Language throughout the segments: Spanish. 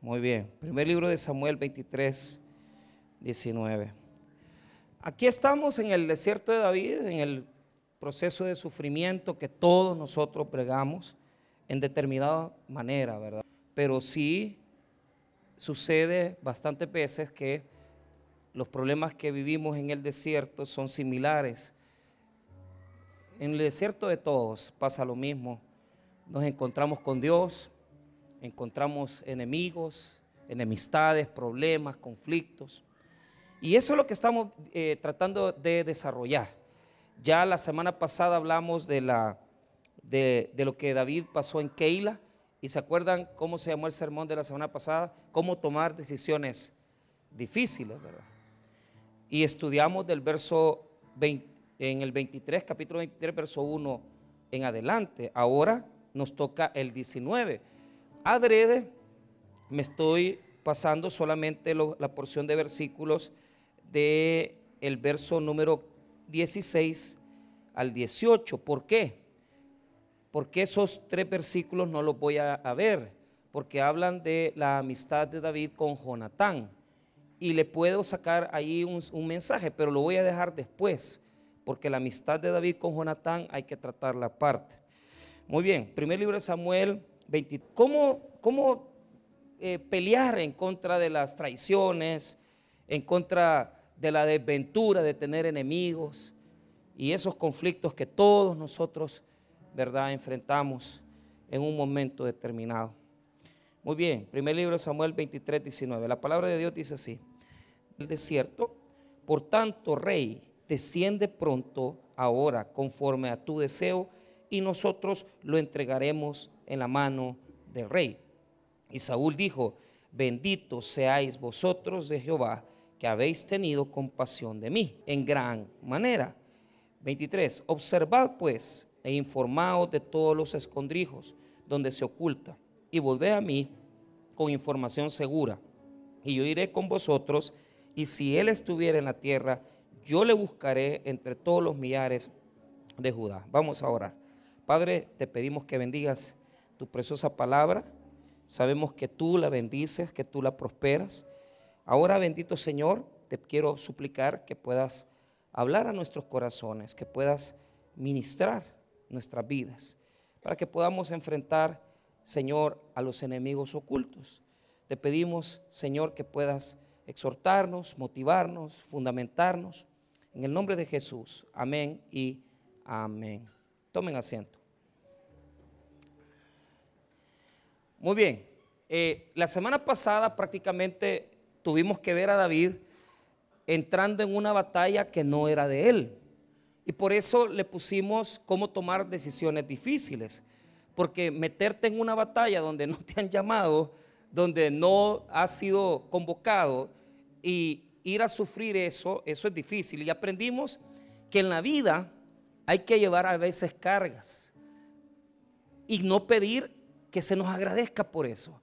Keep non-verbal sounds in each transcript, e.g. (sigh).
Muy bien. Primer libro de Samuel 23, 19. Aquí estamos en el desierto de David, en el proceso de sufrimiento que todos nosotros pregamos en determinada manera, ¿verdad? Pero sí sucede bastantes veces que los problemas que vivimos en el desierto son similares. En el desierto de todos pasa lo mismo. Nos encontramos con Dios, encontramos enemigos, enemistades, problemas, conflictos. Y eso es lo que estamos eh, tratando de desarrollar. Ya la semana pasada hablamos de, la, de, lo que David pasó en Keila. ¿Y se acuerdan cómo se llamó el sermón de la semana pasada? Cómo tomar decisiones difíciles, ¿verdad? Y estudiamos del verso 20, en el 23, capítulo 23, verso 1 en adelante. Ahora nos toca el 19 adrede me estoy pasando solamente la porción de versículos de el verso número 16 al 18. ¿Por qué? Porque esos tres versículos no los voy a, ver, porque hablan de la amistad de David con Jonatán. Y le puedo sacar ahí un, un mensaje, pero lo voy a dejar después, porque la amistad de David con Jonatán hay que tratarla aparte. Muy bien, primer libro de Samuel ¿Cómo, eh, pelear en contra de las traiciones, en contra de la desventura de tener enemigos y esos conflictos que todos nosotros, ¿verdad?, enfrentamos en un momento determinado. Muy bien, primer libro de Samuel 23, 19. La palabra de Dios dice así: El desierto, por tanto, rey, desciende pronto ahora conforme a tu deseo y nosotros lo entregaremos en la mano del rey. Y Saúl dijo, bendito seáis vosotros de Jehová, que habéis tenido compasión de mí en gran manera. 23. Observad pues e informaos de todos los escondrijos donde se oculta, y volved a mí con información segura. Y yo iré con vosotros, y si él estuviera en la tierra, yo le buscaré entre todos los millares de Judá. Vamos a orar. Padre, te pedimos que bendigas tu preciosa palabra. Sabemos que tú la bendices, que tú la prosperas. Ahora, bendito Señor, te quiero suplicar que puedas hablar a nuestros corazones, que puedas ministrar nuestras vidas, para que podamos enfrentar, Señor, a los enemigos ocultos. Te pedimos, Señor, que puedas exhortarnos, motivarnos, fundamentarnos. En el nombre de Jesús. Amén y amén. Tomen asiento. Muy bien. Eh, la semana pasada prácticamente tuvimos que ver a David entrando en una batalla que no era de él. Y por eso le pusimos cómo tomar decisiones difíciles. Porque meterte en una batalla donde no te han llamado, donde no has sido convocado y ir a sufrir eso, eso es difícil. Y aprendimos que en la vida hay que llevar a veces cargas y no pedir que se nos agradezca por eso.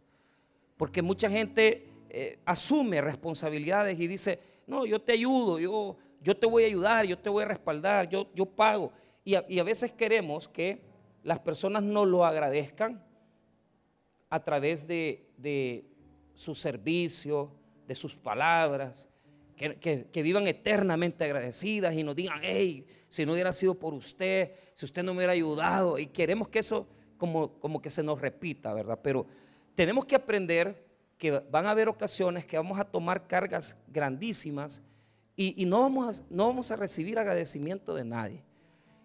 Porque mucha gente eh, asume responsabilidades y dice, no, yo te ayudo, yo, yo te voy a ayudar, yo te voy a respaldar, yo, yo pago. Y a, veces queremos que las personas nos lo agradezcan a través de, su servicio, de sus palabras, que, que, vivan eternamente agradecidas y nos digan, hey, si no hubiera sido por usted, si usted no me hubiera ayudado, y queremos que eso como, que se nos repita, ¿verdad? Pero tenemos que aprender que van a haber ocasiones que vamos a tomar cargas grandísimas y, no, vamos a, no vamos a recibir agradecimiento de nadie.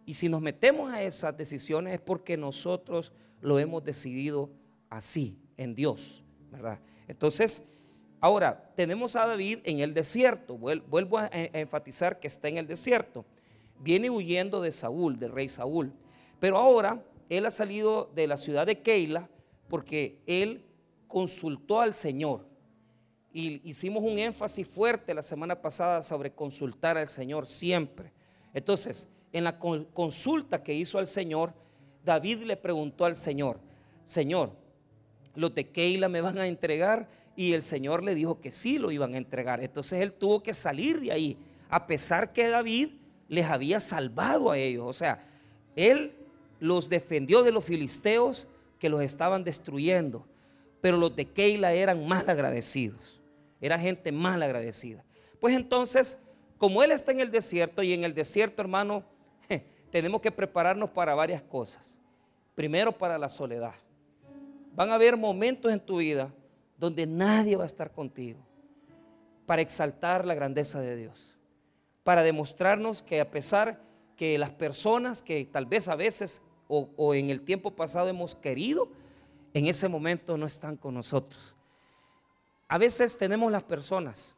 Y si nos metemos a esas decisiones es porque nosotros lo hemos decidido así, en Dios, ¿verdad? Entonces, ahora, tenemos a David en el desierto, vuelvo a enfatizar que está en el desierto, viene huyendo de Saúl, del rey Saúl, pero ahora él ha salido de la ciudad de Keila porque él consultó al Señor. Y hicimos un énfasis fuerte la semana pasada sobre consultar al Señor siempre. Entonces, en la consulta que hizo al Señor, David le preguntó al Señor, Señor, los de Keila me van a entregar y el Señor le dijo que sí lo iban a entregar. Entonces él tuvo que salir de ahí, a pesar que David les había salvado a ellos. O sea, él los defendió de los filisteos que los estaban destruyendo. pero los de Keila eran mal agradecidos. Era gente mal agradecida. Pues entonces, como él está en el desierto y en el desierto, hermano, tenemos que prepararnos para varias cosas. Primero, para la soledad. Van a haber momentos en tu vida donde nadie va a estar contigo para exaltar la grandeza de Dios, para demostrarnos que a pesar que las personas que tal vez a veces o, en el tiempo pasado hemos querido, en ese momento no están con nosotros. A veces tenemos las personas,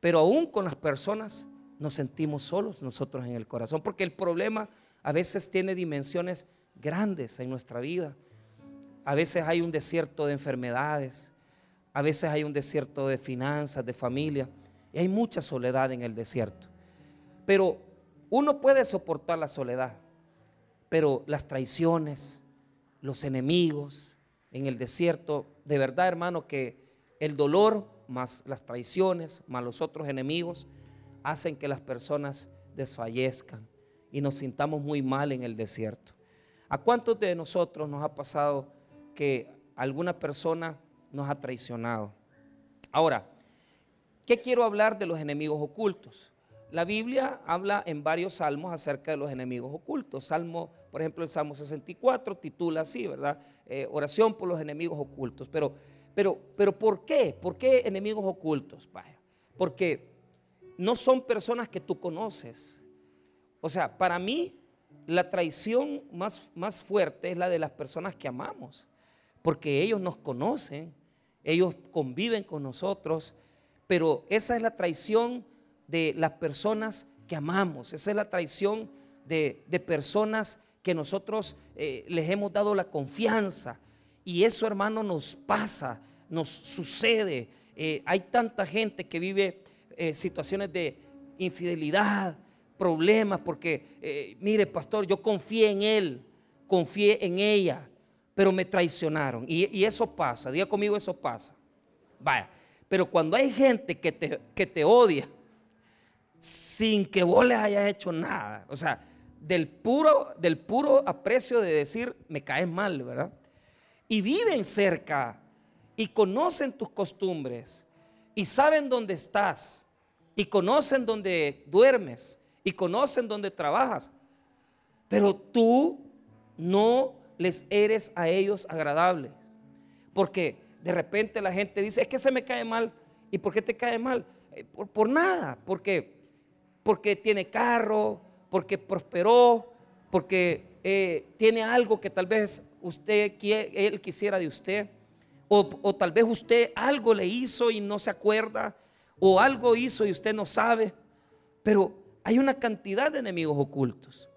pero aún con las personas nos sentimos solos nosotros en el corazón, porque el problema a veces tiene dimensiones grandes en nuestra vida. A veces hay un desierto de enfermedades, a veces hay un desierto de finanzas, de familia, y hay mucha soledad en el desierto. Pero uno puede soportar la soledad, pero las traiciones, los enemigos en el desierto, de verdad hermano que el dolor más las traiciones, más los otros enemigos, hacen que las personas desfallezcan y nos sintamos muy mal en el desierto. ¿A cuántos de nosotros nos ha pasado que alguna persona nos ha traicionado? Ahora, ¿qué quiero hablar de los enemigos ocultos? La Biblia habla en varios salmos acerca de los enemigos ocultos. Salmo, por ejemplo, el Salmo 64 titula así, ¿verdad? Eh, oración por los enemigos ocultos. Pero, pero, pero ¿por qué? ¿Por qué enemigos ocultos? Vaya, porque no son personas que tú conoces. O sea, para mí la traición más, más fuerte es la de las personas que amamos, porque ellos nos conocen, ellos conviven con nosotros, pero esa es la traición de las personas que amamos, esa es la traición de, personas que nosotros eh, les hemos dado la confianza. Y eso, hermano, nos pasa, nos sucede. Eh, hay tanta gente que vive eh, situaciones de infidelidad, problemas, porque, mire, pastor, yo confié en él, confié en ella, pero me traicionaron. Y, eso pasa, diga conmigo, eso pasa. Vaya, pero cuando hay gente que te, que te odia, sin que vos les hayas hecho nada, o sea, del puro, del puro aprecio de decir, me caes mal, ¿verdad? Y viven cerca y conocen tus costumbres y saben dónde estás y conocen dónde duermes y conocen dónde trabajas. Pero tú no les eres a ellos agradables. Porque de repente la gente dice, es que se me cae mal. ¿Y por qué te cae mal? Eh, por, nada. Porque, porque tiene carro, porque prosperó, porque eh, tiene algo que tal vez usted él quisiera de usted. O, tal vez usted algo le hizo y no se acuerda. O algo hizo y usted no sabe. Pero hay una cantidad de enemigos ocultos.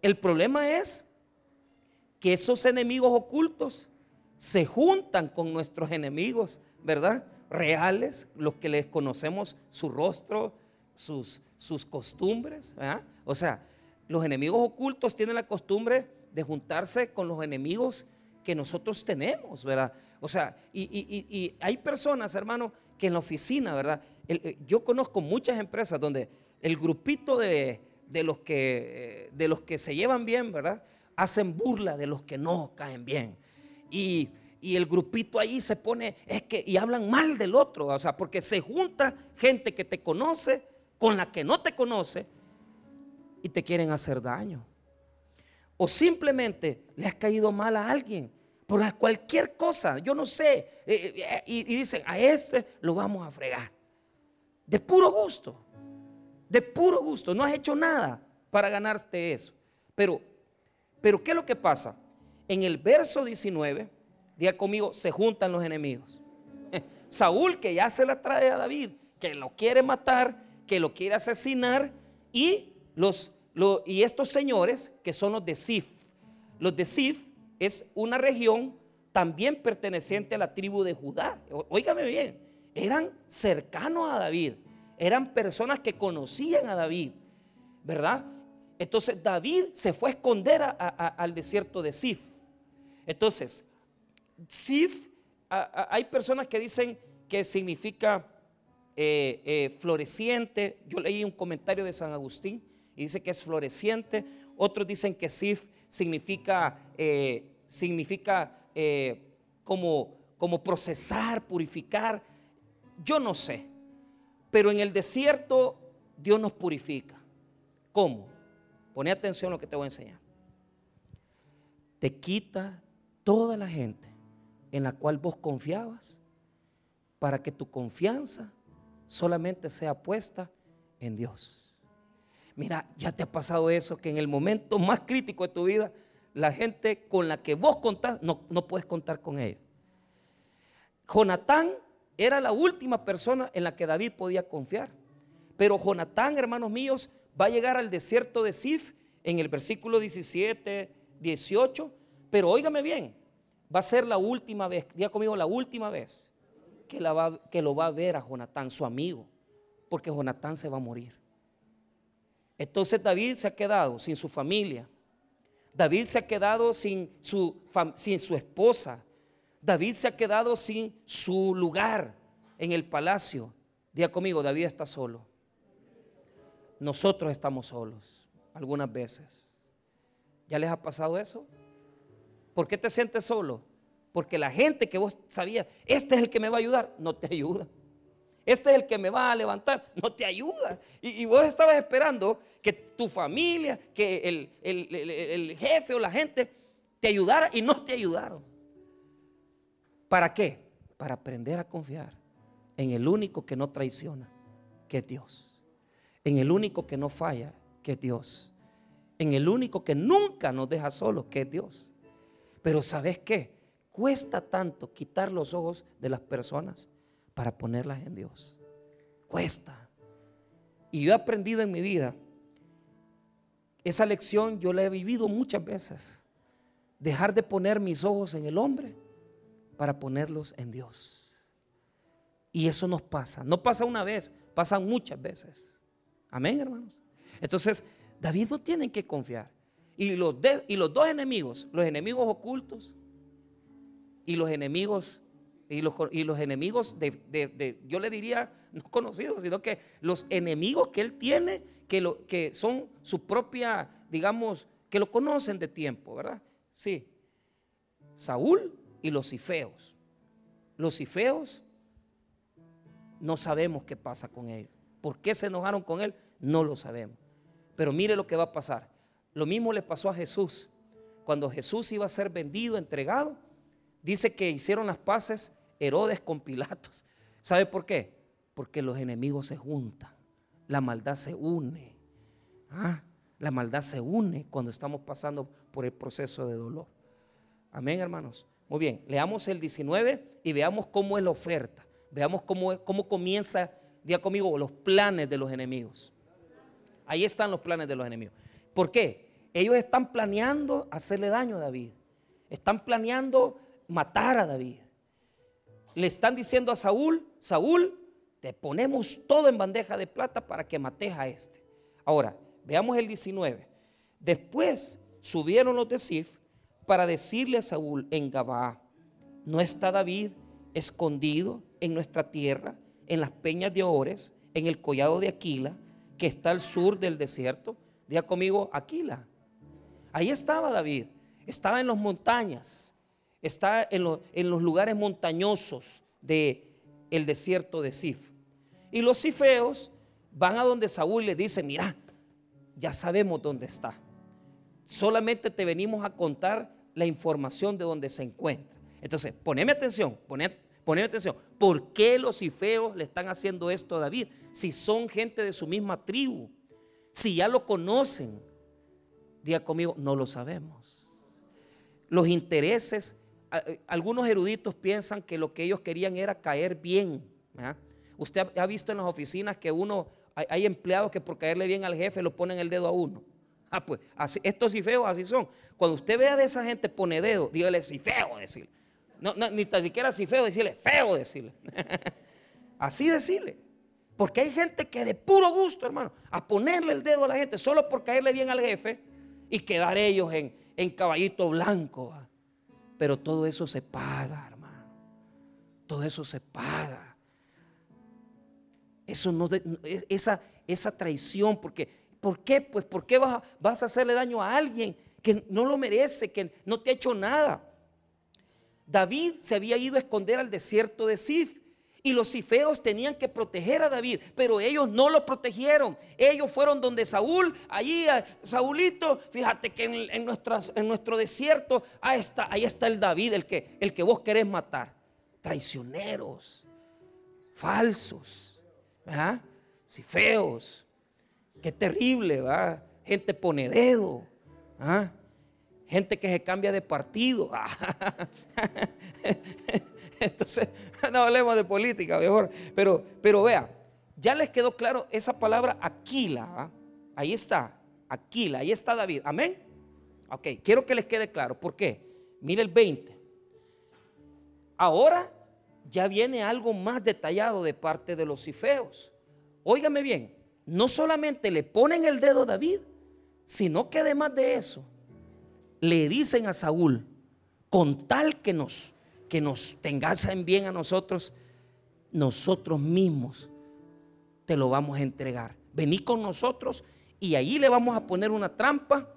El problema es que esos enemigos ocultos se juntan con nuestros enemigos, ¿verdad? Reales, los que les conocemos su rostro, sus, sus costumbres. O sea, los enemigos ocultos tienen la costumbre de juntarse con los enemigos que nosotros tenemos, ¿verdad? O sea, y, hay personas, hermano, que en la oficina, ¿verdad? Eh, yo conozco muchas empresas donde el grupito de, los que, de los que se llevan bien, ¿verdad? Hacen burla de los que no caen bien. Y, el grupito ahí se pone, es que, y hablan mal del otro, o sea, porque se junta gente que te conoce con la que no te conoce y te quieren hacer daño. O simplemente le has caído mal a alguien por cualquier cosa, yo no sé, eh, eh, y, dicen, a este lo vamos a fregar, de puro gusto de puro gusto, no has hecho nada para ganarte eso. Pero, pero ¿qué es lo que pasa? En el verso 19, diga conmigo, se juntan los enemigos. (laughs) Saúl que ya se la trae a David, que lo quiere matar, que lo quiere asesinar, y, los, y estos señores que son los de Sif. Los de Sif es una región también perteneciente a la tribu de Judá. Óigame bien, eran cercanos a David eran personas que conocían a David, ¿verdad? Entonces David se fue a esconder al desierto de Sif. Entonces, Sif, hay personas que dicen que significa eh, eh, floreciente. Yo leí un comentario de San Agustín y dice que es floreciente. Otros dicen que Sif significa, eh, significa como como procesar, purificar, yo no sé. Pero en el desierto Dios nos purifica. ¿Cómo? Pone atención a lo que te voy a enseñar. Te quita toda la gente en la cual vos confiabas para que tu confianza solamente sea puesta en Dios. Mira, ya te ha pasado eso, que en el momento más crítico de tu vida, la gente con la que vos contás, no, no puedes contar con ella. Jonatán era la última persona en la que David podía confiar. Pero Jonatán, hermanos míos, va a llegar al desierto de Sif en el versículo 17, 18. Pero óigame bien, va a ser la última vez, diga conmigo, la última vez que, que lo va a ver a Jonatán, su amigo, porque Jonatán se va a morir. Entonces David se ha quedado sin su familia. David se ha quedado sin su, sin su esposa. David se ha quedado sin su lugar en el palacio. Diga conmigo, David está solo. Nosotros estamos solos algunas veces. ¿Ya les ha pasado eso? ¿Por qué te sientes solo? Porque la gente que vos sabías, este es el que me va a ayudar, no te (laughs) ayuda. Este es el que me va a levantar, no te ayuda. Y, vos estabas esperando que tu familia, que el, el jefe o la gente te ayudara y no te ayudaron. ¿Para qué? Para aprender a confiar en el único que no traiciona, que es Dios. En el único que no falla, que es Dios. En el único que nunca nos deja solos, que es Dios. Pero ¿sabes qué? Cuesta tanto quitar los ojos de las personas para ponerlas en Dios. Cuesta. Y yo he aprendido en mi vida, esa lección yo la he vivido muchas veces. Dejar de poner mis ojos en el hombre para ponerlos en Dios. Y eso nos pasa. No pasa una vez, pasan muchas veces. Amén, hermanos. Entonces, David no tiene que confiar. Y los, y los dos enemigos, los enemigos ocultos y los enemigos, y los, y los enemigos de, yo le diría, no conocidos, sino que los enemigos que él tiene, que, lo, que son su propia, digamos, que lo conocen de tiempo, ¿verdad? Sí. Saúl y los cifeos. Los cifeos no sabemos qué pasa con ellos. ¿Por qué se enojaron con él? No lo sabemos. Pero mire lo que va a pasar. Lo mismo le pasó a Jesús. Cuando Jesús iba a ser vendido, entregado, dice que hicieron las paces Herodes con Pilatos. ¿Sabe por qué? Porque los enemigos se juntan. La maldad se une. Ah, la maldad se une cuando estamos pasando por el proceso de dolor. Amén, hermanos. Muy bien, leamos el 19 y veamos cómo es la oferta. Veamos cómo, cómo comienza, día conmigo, los planes de los enemigos. Ahí están los planes de los enemigos. ¿Por qué? Ellos están planeando hacerle daño a David. Están planeando matar a David. Le están diciendo a Saúl, Saúl, te ponemos todo en bandeja de plata para que mates a este. Ahora, veamos el 19. Después subieron los de Sif para decirle a Saúl en Gabá, ¿no está David escondido en nuestra tierra, en las peñas de Ores, en el collado de Aquila, que está al sur del desierto? Diga conmigo, Aquila. Ahí estaba David, estaba en las montañas, está en, en los lugares montañosos del el desierto de Sif. Y los sifeos van a donde Saúl le dice, mira, ya sabemos dónde está. Solamente te venimos a contar la información de donde se encuentra. Entonces, poneme atención, poneme, atención. ¿Por qué los cifeos le están haciendo esto a David? Si son gente de su misma tribu, si ya lo conocen, diga conmigo, no lo sabemos. Los intereses, algunos eruditos piensan que lo que ellos querían era caer bien. Usted ha visto en las oficinas que uno, hay empleados que por caerle bien al jefe lo ponen el dedo a uno. Ah, pues, así, estos y feos así son. Cuando usted vea de esa gente pone dedo, dígale si feo decirle. No, ni tan siquiera si feo decirle, feo decirle. (laughs) así decirle. Porque hay gente que de puro gusto, hermano, a ponerle el dedo a la gente solo por caerle bien al jefe y quedar ellos en, en caballito blanco. Pero todo eso se paga, hermano. Todo eso se paga. Eso no, esa, esa traición, porque ¿Por qué? Pues ¿por qué vas vas a hacerle daño a alguien que no lo merece, que no te ha hecho nada? David se había ido a esconder al desierto de Sif. Y los cifeos tenían que proteger a David, pero ellos no lo protegieron. Ellos fueron donde Saúl, allí, Saúlito, fíjate que en, nuestro desierto, ahí está, el David, el que, vos querés matar. Traicioneros, falsos, ¿verdad? Cifeos. Qué terrible, ¿va? Gente pone dedo. ¿ah? Gente que se cambia de partido. (laughs) Entonces, (laughs) no hablemos de política, mejor. Pero, pero vea, ya les quedó claro esa palabra Aquila. Ahí está, Aquila, ahí está David. Amén. Ok, quiero que les quede claro. ¿Por qué? Mire el 20. Ahora ya viene algo más detallado de parte de los cifeos. Óigame bien, no solamente le ponen el dedo a David, sino que además de eso, le dicen a Saúl, con tal que nos, que nos en bien a nosotros, nosotros mismos te lo vamos a entregar. Vení con nosotros y ahí le vamos a poner una trampa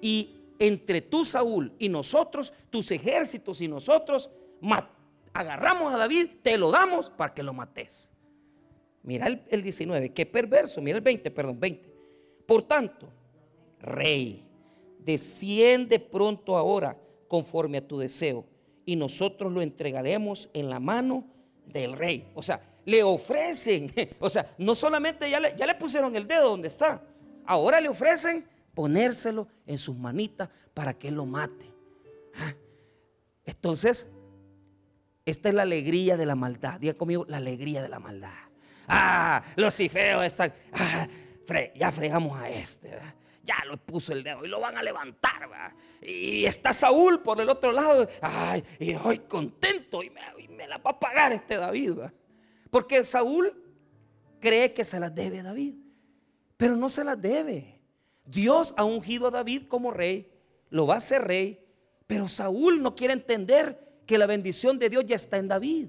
y entre tú, Saúl, y nosotros, tus ejércitos y nosotros, agarramos a David, te lo damos para que lo mates. Mira el, el 19, qué perverso, mira el 20, perdón, 20. Por tanto, rey, desciende pronto ahora conforme a tu deseo y nosotros lo entregaremos en la mano del rey. O sea, le ofrecen, (laughs) o sea, no solamente ya le, ya le pusieron el dedo donde está, ahora le ofrecen ponérselo en sus manitas para que él lo mate. Ah, entonces, esta es la alegría de la maldad. Diga conmigo, la alegría de la maldad. Ah, los cifeos están, ah, ya fregamos a este ya lo puso el dedo y lo van a levantar. Y está Saúl por el otro lado. Ay, y hoy contento y me, la va a pagar este David. Porque Saúl cree que se las debe a David, pero no se las debe. Dios ha ungido a David como rey, lo va a hacer rey, pero Saúl no quiere entender que la bendición de Dios ya está en David.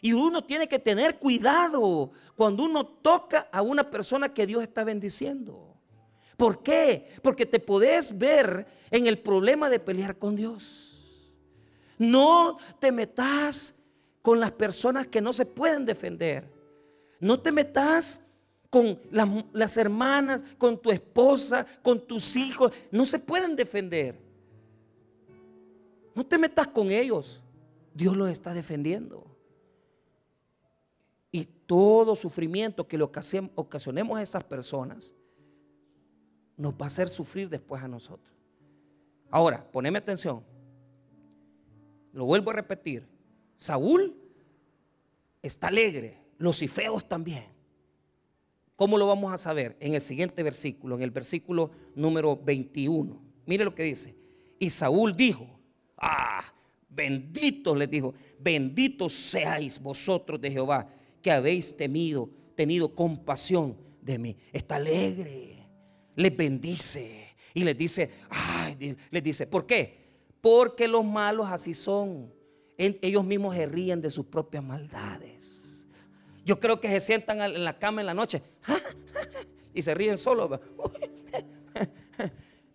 Y uno tiene que tener cuidado cuando uno toca a una persona que Dios está bendiciendo. ¿Por qué? Porque te podés ver en el problema de pelear con Dios. No te metas con las personas que no se pueden defender. No te metas con las, las, hermanas, con tu esposa, con tus hijos. No se pueden defender. No te metas con ellos. Dios los está defendiendo. Y todo sufrimiento que le ocasionemos a esas personas nos va a hacer sufrir después a nosotros. Ahora, poneme atención. Lo vuelvo a repetir. Saúl está alegre, los cifeos también. ¿Cómo lo vamos a saber? En el siguiente versículo, en el versículo número 21. Mire lo que dice. Y Saúl dijo, ah, benditos les dijo, benditos seáis vosotros de Jehová, que habéis temido, tenido compasión de mí. Está alegre les bendice y les dice, ay, les dice, ¿por qué? Porque los malos así son. Ellos mismos se ríen de sus propias maldades. Yo creo que se sientan en la cama en la noche (laughs) y se ríen solos. (laughs)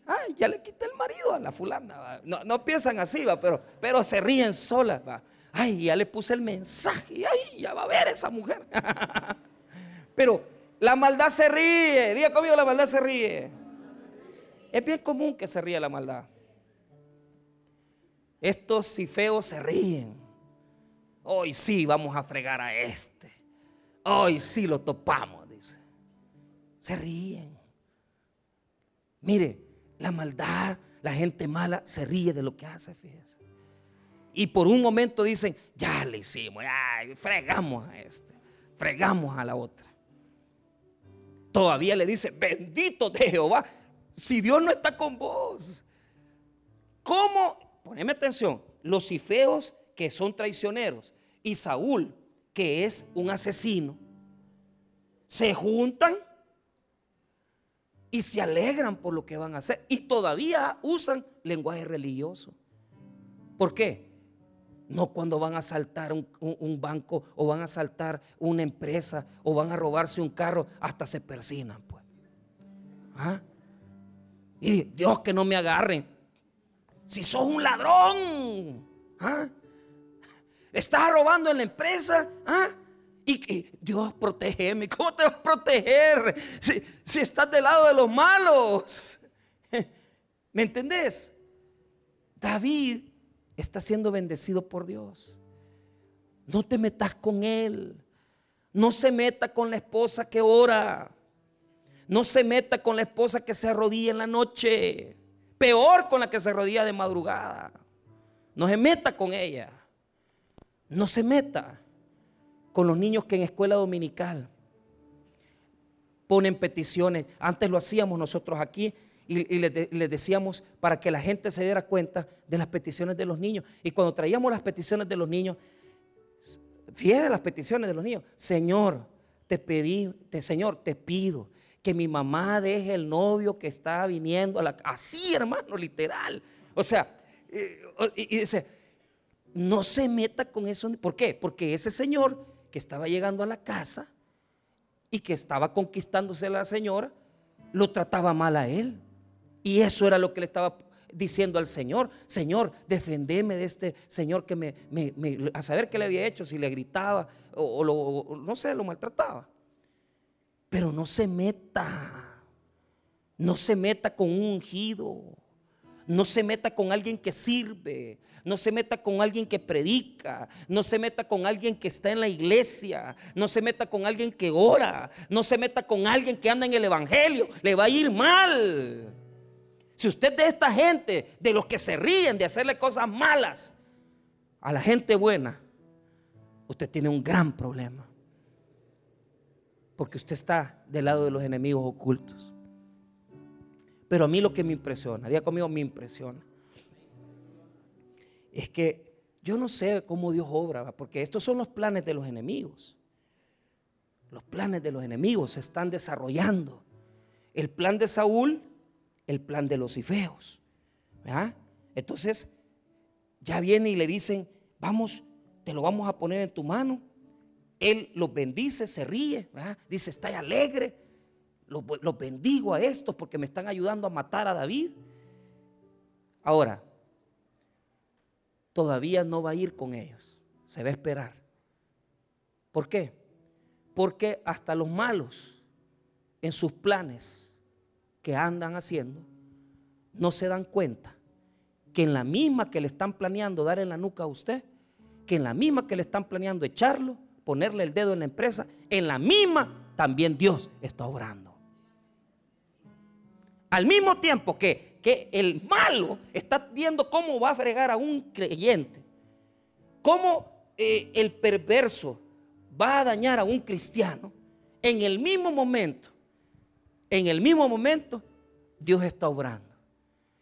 Ay, ya le quité el marido a la fulana. No, piensan así, ¿va? Pero, pero se ríen solas. ¿va? Ay, ya le puse el mensaje. Ay, ya va a ver esa mujer. (laughs) pero la maldad se ríe. Diga conmigo, la maldad se ríe. Es bien común que se ríe la maldad. Estos feos se ríen. Hoy sí vamos a fregar a este. Hoy sí lo topamos, dice. Se ríen. Mire, la maldad, la gente mala se ríe de lo que hace, fíjese. Y por un momento dicen, ya le hicimos, ya fregamos a este, fregamos a la otra todavía le dice, bendito de Jehová, si Dios no está con vos. ¿Cómo? Poneme atención, los cifeos que son traicioneros y Saúl, que es un asesino, se juntan y se alegran por lo que van a hacer y todavía usan lenguaje religioso. ¿Por qué? No cuando van a asaltar un, banco o van a asaltar una empresa o van a robarse un carro, hasta se persinan, pues. ¿Ah? Y Dios que no me agarren. Si sos un ladrón, ¿Ah? ¿Estás robando en la empresa? ¿Ah? Y, Dios, protégeme. ¿Cómo te vas a proteger si, si estás del lado de los malos? (laughs) ¿Me entendés? David está siendo bendecido por Dios. No te metas con él. No se meta con la esposa que ora. No se meta con la esposa que se arrodilla en la noche. Peor con la que se arrodilla de madrugada. No se meta con ella. No se meta con los niños que en escuela dominical ponen peticiones. Antes lo hacíamos nosotros aquí y, les, decíamos para que la gente se diera cuenta de las peticiones de los niños. Y cuando traíamos las peticiones de los niños, fíjate las peticiones de los niños. Señor, te pedí, te, Señor, te pido que mi mamá deje el novio que está viniendo a la así, hermano, literal. O sea, eh, y, dice, no se meta con eso. ¿Por qué? Porque ese señor que estaba llegando a la casa y que estaba conquistándose la señora, lo trataba mal a él. Y eso era lo que le estaba diciendo al Señor, Señor, defendeme de este Señor que me, a saber qué le había hecho, si le gritaba o, lo, no sé, lo maltrataba. Pero no se meta, no se meta con un ungido, no se meta con alguien que sirve, no se meta con alguien que predica, no se meta con alguien que está en la iglesia, no se meta con alguien que ora, no se meta con alguien que anda en el Evangelio, le va a ir mal. Si usted de esta gente, de los que se ríen de hacerle cosas malas a la gente buena, usted tiene un gran problema porque usted está del lado de los enemigos ocultos. Pero a mí lo que me impresiona, diga conmigo, me impresiona, es que yo no sé cómo Dios obra, porque estos son los planes de los enemigos. Los planes de los enemigos se están desarrollando. El plan de Saúl, el plan de los ifeos. Entonces, ya viene y le dicen, vamos, te lo vamos a poner en tu mano él los bendice, se ríe, dice, está alegre. Los bendigo a estos porque me están ayudando a matar a David. Ahora, todavía no va a ir con ellos, se va a esperar. ¿Por qué? Porque hasta los malos en sus planes que andan haciendo no se dan cuenta que en la misma que le están planeando dar en la nuca a usted, que en la misma que le están planeando echarlo, ponerle el dedo en la empresa, en la misma también Dios está obrando. Al mismo tiempo que, que el malo está viendo cómo va a fregar a un creyente, cómo eh, el perverso va a dañar a un cristiano, en el mismo momento, en el mismo momento, Dios está obrando.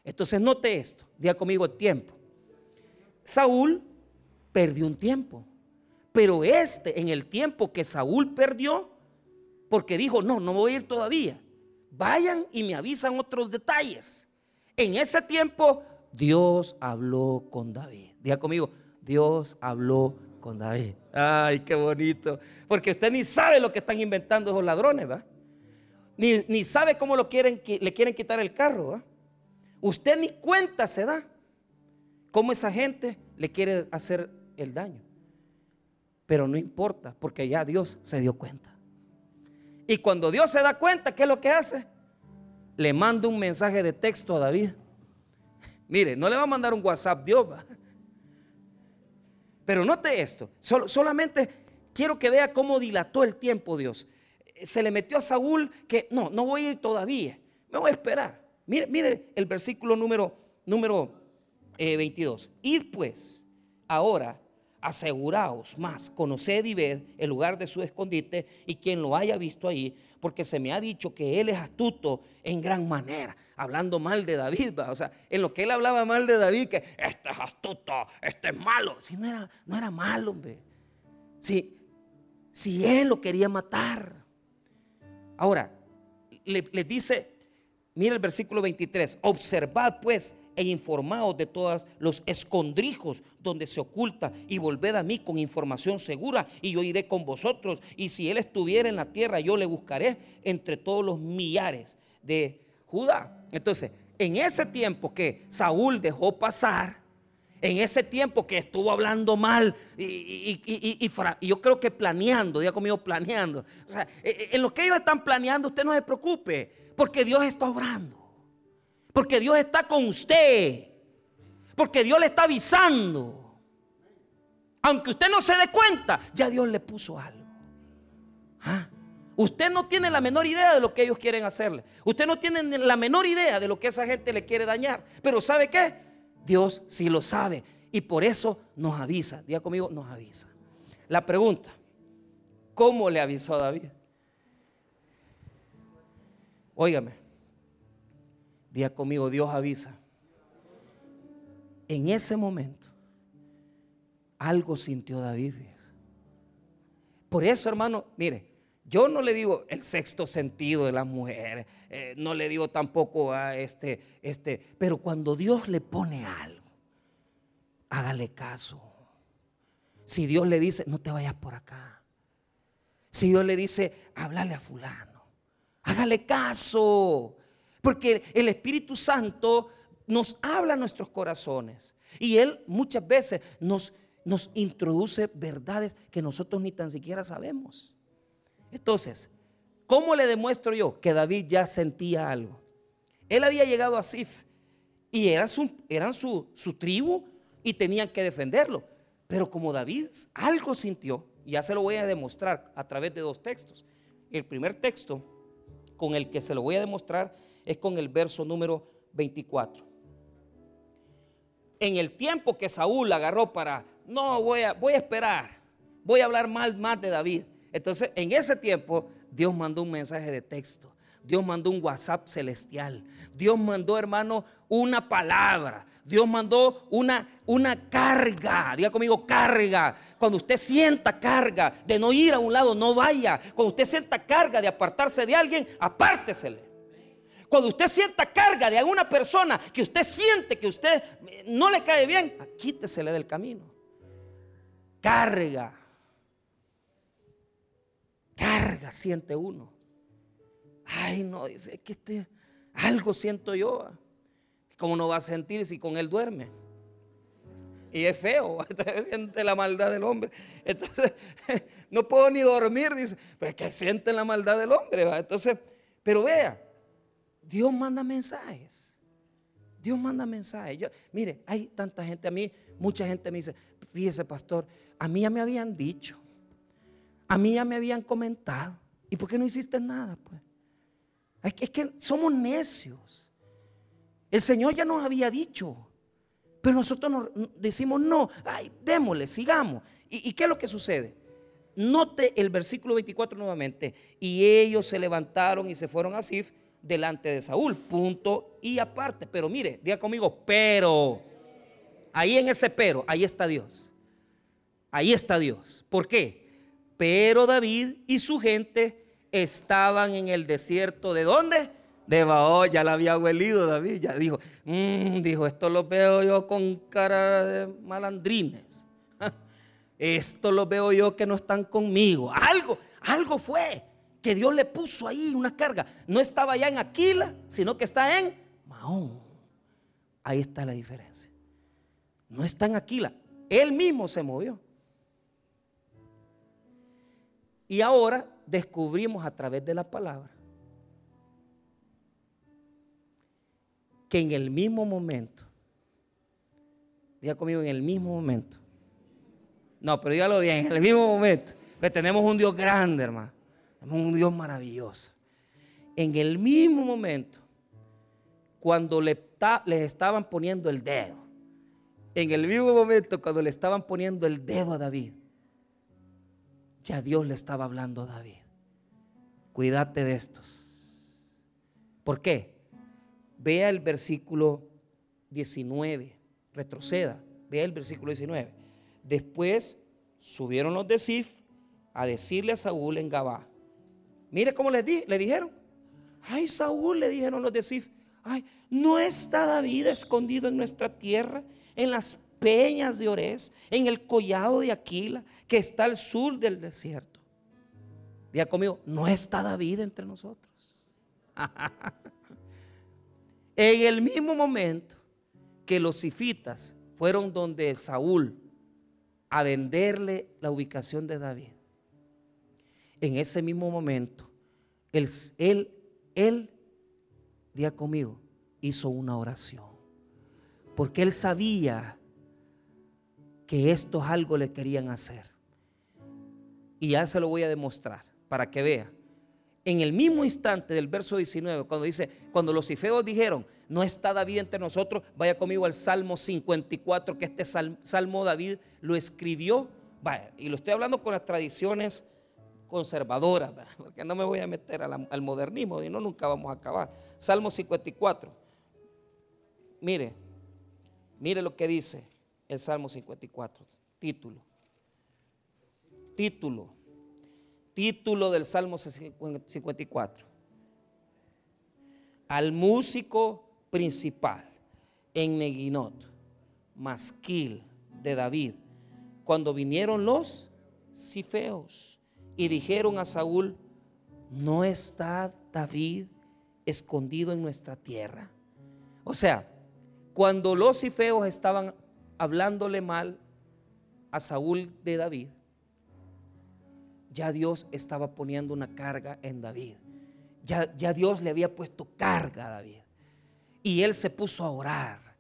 Entonces note esto, diga conmigo el tiempo. Saúl perdió un tiempo. Pero este, en el tiempo que Saúl perdió, porque dijo, no, no voy a ir todavía, vayan y me avisan otros detalles. En ese tiempo, Dios habló con David. Diga conmigo, Dios habló con David. Ay, qué bonito. Porque usted ni sabe lo que están inventando esos ladrones, ¿va? Ni, ni sabe cómo lo quieren, le quieren quitar el carro. Usted ni cuenta se da cómo esa gente le quiere hacer el daño. Pero no importa, porque ya Dios se dio cuenta. Y cuando Dios se da cuenta, ¿qué es lo que hace? Le manda un mensaje de texto a David. (laughs) Mire, no le va a mandar un WhatsApp Dios. Pero note esto, solamente quiero que vea cómo dilató el tiempo Dios. Se le metió a Saúl que no, no voy a ir todavía, me voy a esperar. Mire, mire el versículo número, número 22. Eh, Id pues ahora aseguraos más, conoced y ved el lugar de su escondite y quien lo haya visto ahí, porque se me ha dicho que él es astuto en gran manera, hablando mal de David, o sea, en lo que él hablaba mal de David, que este es astuto, este es malo, si no era, no era malo, hombre, si él lo quería matar. Ahora, le, le dice, mira el versículo 23, observad pues e informados de todos los escondrijos donde se oculta y volved a mí con información segura y yo iré con vosotros y si él estuviera en la tierra yo le buscaré entre todos los millares de Judá. Entonces, en ese tiempo que Saúl dejó pasar, en ese tiempo que estuvo hablando mal y, yo creo que planeando, diga conmigo planeando. E, e, en lo que ellos están planeando, usted no se preocupe, porque Dios está obrando. Porque Dios está con usted. Porque Dios le está avisando. Aunque usted no se dé cuenta, ya Dios le puso algo. ¿Ah? Usted no tiene la menor idea de lo que ellos quieren hacerle. Usted no tiene la menor idea de lo que esa gente le quiere dañar. Pero ¿sabe qué? Dios sí lo sabe. Y por eso nos avisa. Diga conmigo, nos avisa. La pregunta, ¿cómo le avisó David? Óigame, diga conmigo, Dios avisa. En ese momento, algo sintió David. Por eso, hermano, mire, yo no le digo el sexto sentido de las mujeres, eh, no le digo tampoco a este, este, pero cuando Dios le pone algo, hágale caso. Si Dios le dice, no te vayas por acá. Si Dios le dice, háblale a fulano, hágale caso. Porque el Espíritu Santo nos habla a nuestros corazones. Y Él muchas veces nos, nos introduce verdades que nosotros ni tan siquiera sabemos. Entonces, ¿cómo le demuestro yo que David ya sentía algo? Él había llegado a Sif y era su, eran su, su tribu y tenían que defenderlo. Pero como David algo sintió, ya se lo voy a demostrar a través de dos textos. El primer texto con el que se lo voy a demostrar es con el verso número 24. En el tiempo que Saúl agarró para, no, voy a, voy a esperar, voy a hablar mal más de David. Entonces, en ese tiempo, Dios mandó un mensaje de texto. Dios mandó un WhatsApp celestial. Dios mandó, hermano, una palabra. Dios mandó una, una carga. Diga conmigo, carga. Cuando usted sienta carga de no ir a un lado, no vaya. Cuando usted sienta carga de apartarse de alguien, apártesele. Cuando usted sienta carga de alguna persona que usted siente que usted no le cae bien, quítesele del camino. Carga carga siente uno. Ay, no, dice, que este, algo siento yo. ¿Cómo no va a sentir si con él duerme? Y es feo, (laughs) siente la maldad del hombre. Entonces, (laughs) no puedo ni dormir, dice, pero es que siente la maldad del hombre. Entonces, pero vea, Dios manda mensajes. Dios manda mensajes. mire, hay tanta gente, a mí, mucha gente me dice, fíjese pastor, a mí ya me habían dicho a mí ya me habían comentado. ¿Y por qué no hiciste nada? Pues? Es que somos necios. El Señor ya nos había dicho. Pero nosotros nos decimos, no, ay, démosle, sigamos. ¿Y, qué es lo que sucede? Note el versículo 24 nuevamente. Y ellos se levantaron y se fueron a Sif delante de Saúl. Punto y aparte. Pero mire, diga conmigo, pero. Ahí en ese pero, ahí está Dios. Ahí está Dios. ¿Por qué? Pero David y su gente estaban en el desierto. ¿De dónde? De Baó, ya la había huelido David, ya dijo, mm", dijo, esto lo veo yo con cara de malandrines. (laughs) Esto lo veo yo que no están conmigo. Algo, algo fue que Dios le puso ahí una carga. No estaba ya en Aquila, sino que está en Mahón. Ahí está la diferencia. No está en Aquila. Él mismo se movió. Y ahora descubrimos a través de la palabra que en el mismo momento, diga conmigo, en el mismo momento, no, pero dígalo bien, en el mismo momento, que tenemos un Dios grande, hermano, tenemos un Dios maravilloso. En el mismo momento, cuando le les estaban poniendo el dedo, en el mismo momento cuando le estaban poniendo el dedo a David, ya Dios le estaba hablando a David. Cuídate de estos. ¿Por qué? Vea el versículo 19. Retroceda. Vea el versículo 19. Después subieron los de Sif a decirle a Saúl en Gabá. Mire cómo le, le dijeron. Ay, Saúl, le dijeron los de Sif. Ay, ¿no está David escondido en nuestra tierra, en las peñas de Orés, en el collado de Aquila? Que está al sur del desierto. Diga conmigo, no está David entre nosotros. (laughs) en el mismo momento que los sifitas fueron donde Saúl a venderle la ubicación de David. En ese mismo momento, él, él, él, día conmigo, hizo una oración. Porque él sabía que esto algo le querían hacer. Y ya se lo voy a demostrar para que vea. En el mismo instante del verso 19, cuando dice, cuando los ifeos dijeron, no está David entre nosotros, vaya conmigo al Salmo 54, que este Salmo David lo escribió. Vaya, y lo estoy hablando con las tradiciones conservadoras, (laughs) porque no me voy a meter al modernismo, y no nunca vamos a acabar. Salmo 54. Mire, mire lo que dice el Salmo 54, título. Título. Título del Salmo 54. Al músico principal en Neguinot, Masquil de David, cuando vinieron los cifeos y dijeron a Saúl, ¿no está David escondido en nuestra tierra? O sea, cuando los cifeos estaban hablándole mal a Saúl de David, ya Dios estaba poniendo una carga en David. Ya, Dios le había puesto carga a David. Y él se puso a orar.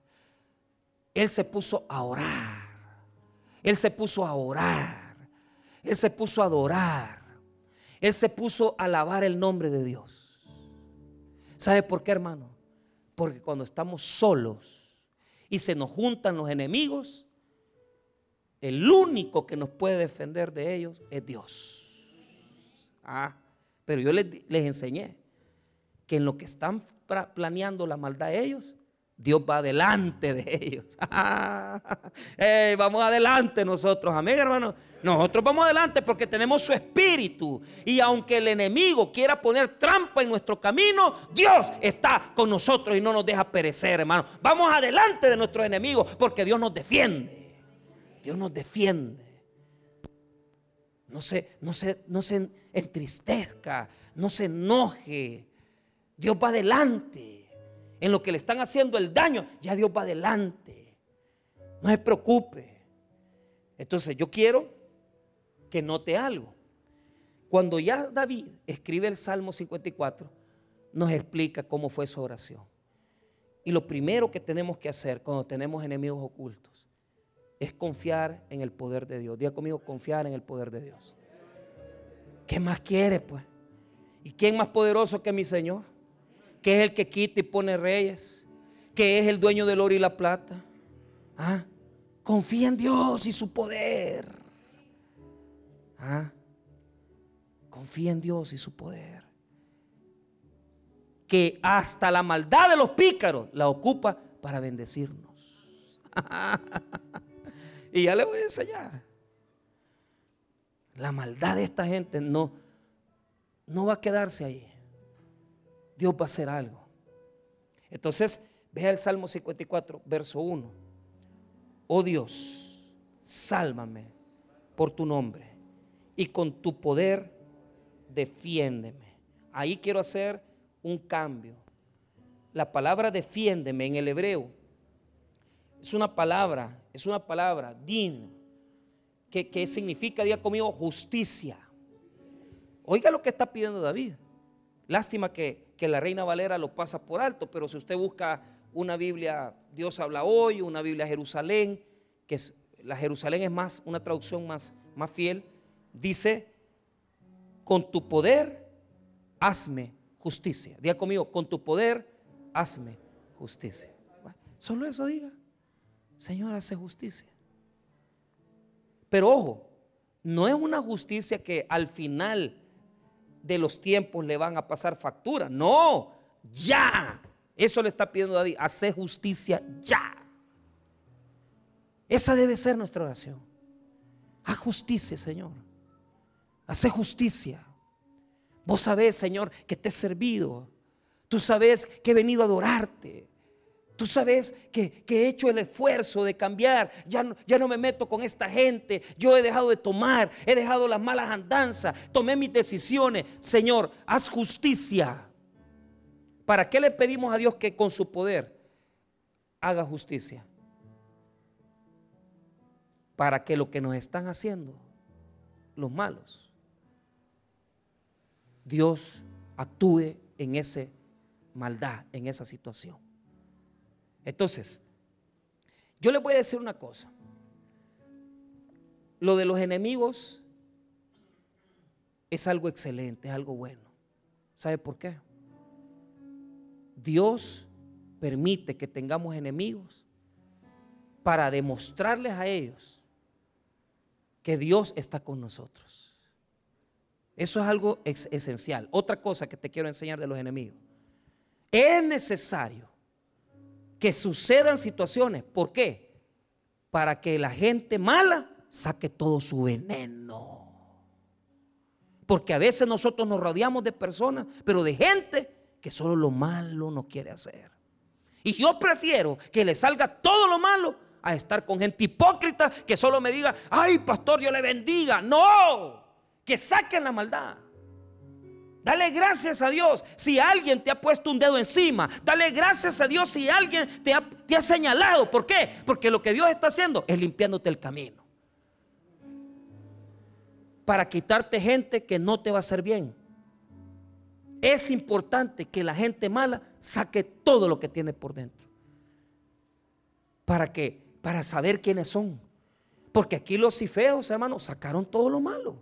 Él se puso a orar. Él se puso a orar. Él se puso a adorar. Él se puso a alabar el nombre de Dios. ¿Sabe por qué, hermano? Porque cuando estamos solos y se nos juntan los enemigos, el único que nos puede defender de ellos es Dios. Ah, pero yo les, les enseñé que en lo que están planeando la maldad de ellos, Dios va adelante de ellos. (laughs) vamos adelante nosotros, amén hermano. Nosotros vamos adelante porque tenemos su espíritu. Y aunque el enemigo quiera poner trampa en nuestro camino, Dios está con nosotros y no nos deja perecer, hermano. Vamos adelante de nuestros enemigos porque Dios nos defiende. Dios nos defiende. No se, no se, no se entristezca, no se enoje. Dios va adelante. En lo que le están haciendo el daño, ya Dios va adelante. No se preocupe. Entonces yo quiero que note algo. Cuando ya David escribe el Salmo 54, nos explica cómo fue su oración. Y lo primero que tenemos que hacer cuando tenemos enemigos ocultos es confiar en el poder de Dios. Diga conmigo, confiar en el poder de Dios. ¿Qué más quiere, pues? ¿Y quién más poderoso que mi Señor? que es el que quita y pone reyes, que es el dueño del oro y la plata. ¿Ah? Confía en Dios y su poder. ¿Ah? Confía en Dios y su poder. Que hasta la maldad de los pícaros la ocupa para bendecirnos. (laughs) y ya le voy a enseñar. La maldad de esta gente no, no va a quedarse ahí. Dios va a hacer algo. Entonces, vea el Salmo 54, verso 1. Oh Dios, sálvame por tu nombre y con tu poder defiéndeme. Ahí quiero hacer un cambio. La palabra defiéndeme en el hebreo es una palabra, es una palabra, din, que, que significa, diga conmigo, justicia. Oiga lo que está pidiendo David. Lástima que que la Reina Valera lo pasa por alto, pero si usted busca una Biblia, Dios habla hoy, una Biblia Jerusalén, que es, la Jerusalén es más, una traducción más, más fiel, dice, con tu poder, hazme justicia. Diga conmigo, con tu poder, hazme justicia. Solo eso diga, Señor, hace justicia. Pero ojo, no es una justicia que al final de los tiempos le van a pasar factura. No, ya. Eso le está pidiendo David. Hace justicia ya. Esa debe ser nuestra oración. Haz justicia, Señor. Hace justicia. Vos sabés, Señor, que te he servido. Tú sabes que he venido a adorarte. Tú sabes que, he hecho el esfuerzo de cambiar. Ya no, ya no me meto con esta gente. Yo he dejado de tomar. He dejado las malas andanzas. Tomé mis decisiones. Señor, haz justicia. ¿Para qué le pedimos a Dios que con su poder haga justicia? para que lo que nos están haciendo los malos, Dios actúe en esa maldad, en esa situación. Entonces, yo les voy a decir una cosa. Lo de los enemigos es algo excelente, es algo bueno. ¿Sabe por qué? Dios permite que tengamos enemigos para demostrarles a ellos que Dios está con nosotros. Eso es algo esencial. Otra cosa que te quiero enseñar de los enemigos. Es necesario que sucedan situaciones. ¿Por qué? Para que la gente mala saque todo su veneno. Porque a veces nosotros nos rodeamos de personas, pero de gente que solo lo malo no quiere hacer. Y yo prefiero que le salga todo lo malo a estar con gente hipócrita que solo me diga, ay pastor, yo le bendiga. No, que saquen la maldad. Dale gracias a Dios si alguien te ha puesto un dedo encima. Dale gracias a Dios si alguien te ha, señalado. ¿Por qué? Porque lo que Dios está haciendo es limpiándote el camino para quitarte gente que no te va a hacer bien. Es importante que la gente mala saque todo lo que tiene por dentro. ¿Para qué? Para saber quiénes son. Porque aquí los cifeos, hermanos, sacaron todo lo malo.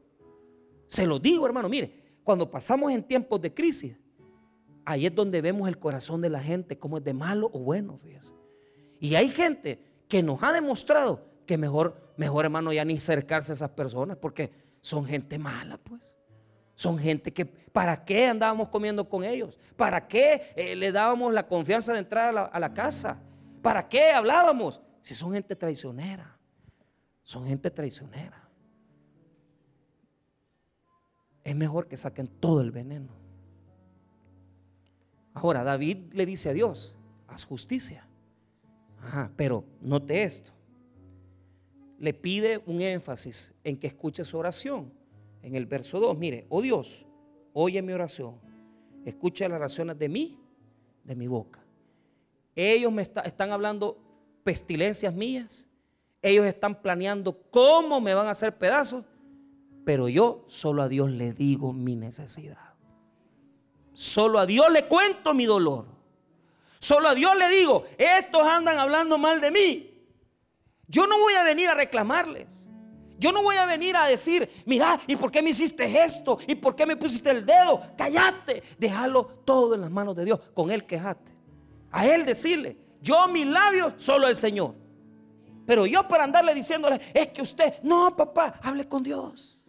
Se lo digo, hermano, mire, cuando pasamos en tiempos de crisis, ahí es donde vemos el corazón de la gente, cómo es de malo o bueno, fíjese. Y hay gente que nos ha demostrado que mejor, mejor hermano, ya ni acercarse a esas personas, porque son gente mala, pues. Son gente que, ¿para qué andábamos comiendo con ellos? ¿Para qué eh, le dábamos la confianza de entrar a la, casa? ¿Para qué hablábamos? Si son gente traicionera. Son gente traicionera. Es mejor que saquen todo el veneno. Ahora, David le dice a Dios, haz justicia. Ajá, pero note esto le pide un énfasis en que escuche su oración. En el verso 2, mire, oh Dios, oye mi oración, escucha las oraciones de mí, de mi boca. Ellos me están hablando pestilencias mías, ellos están planeando cómo me van a hacer pedazos, pero yo solo a Dios le digo mi necesidad. Solo a Dios le cuento mi dolor. Solo a Dios le digo, estos andan hablando mal de mí. Yo no voy a venir a reclamarles. Yo no voy a venir a decir, mira, ¿y por qué me hiciste esto? ¿Y por qué me pusiste el dedo? Cállate, déjalo todo en las manos de Dios. Con Él quejate. A Él decirle, yo mis labios, solo el Señor. Pero yo para andarle diciéndole, es que usted, no, papá, hable con Dios.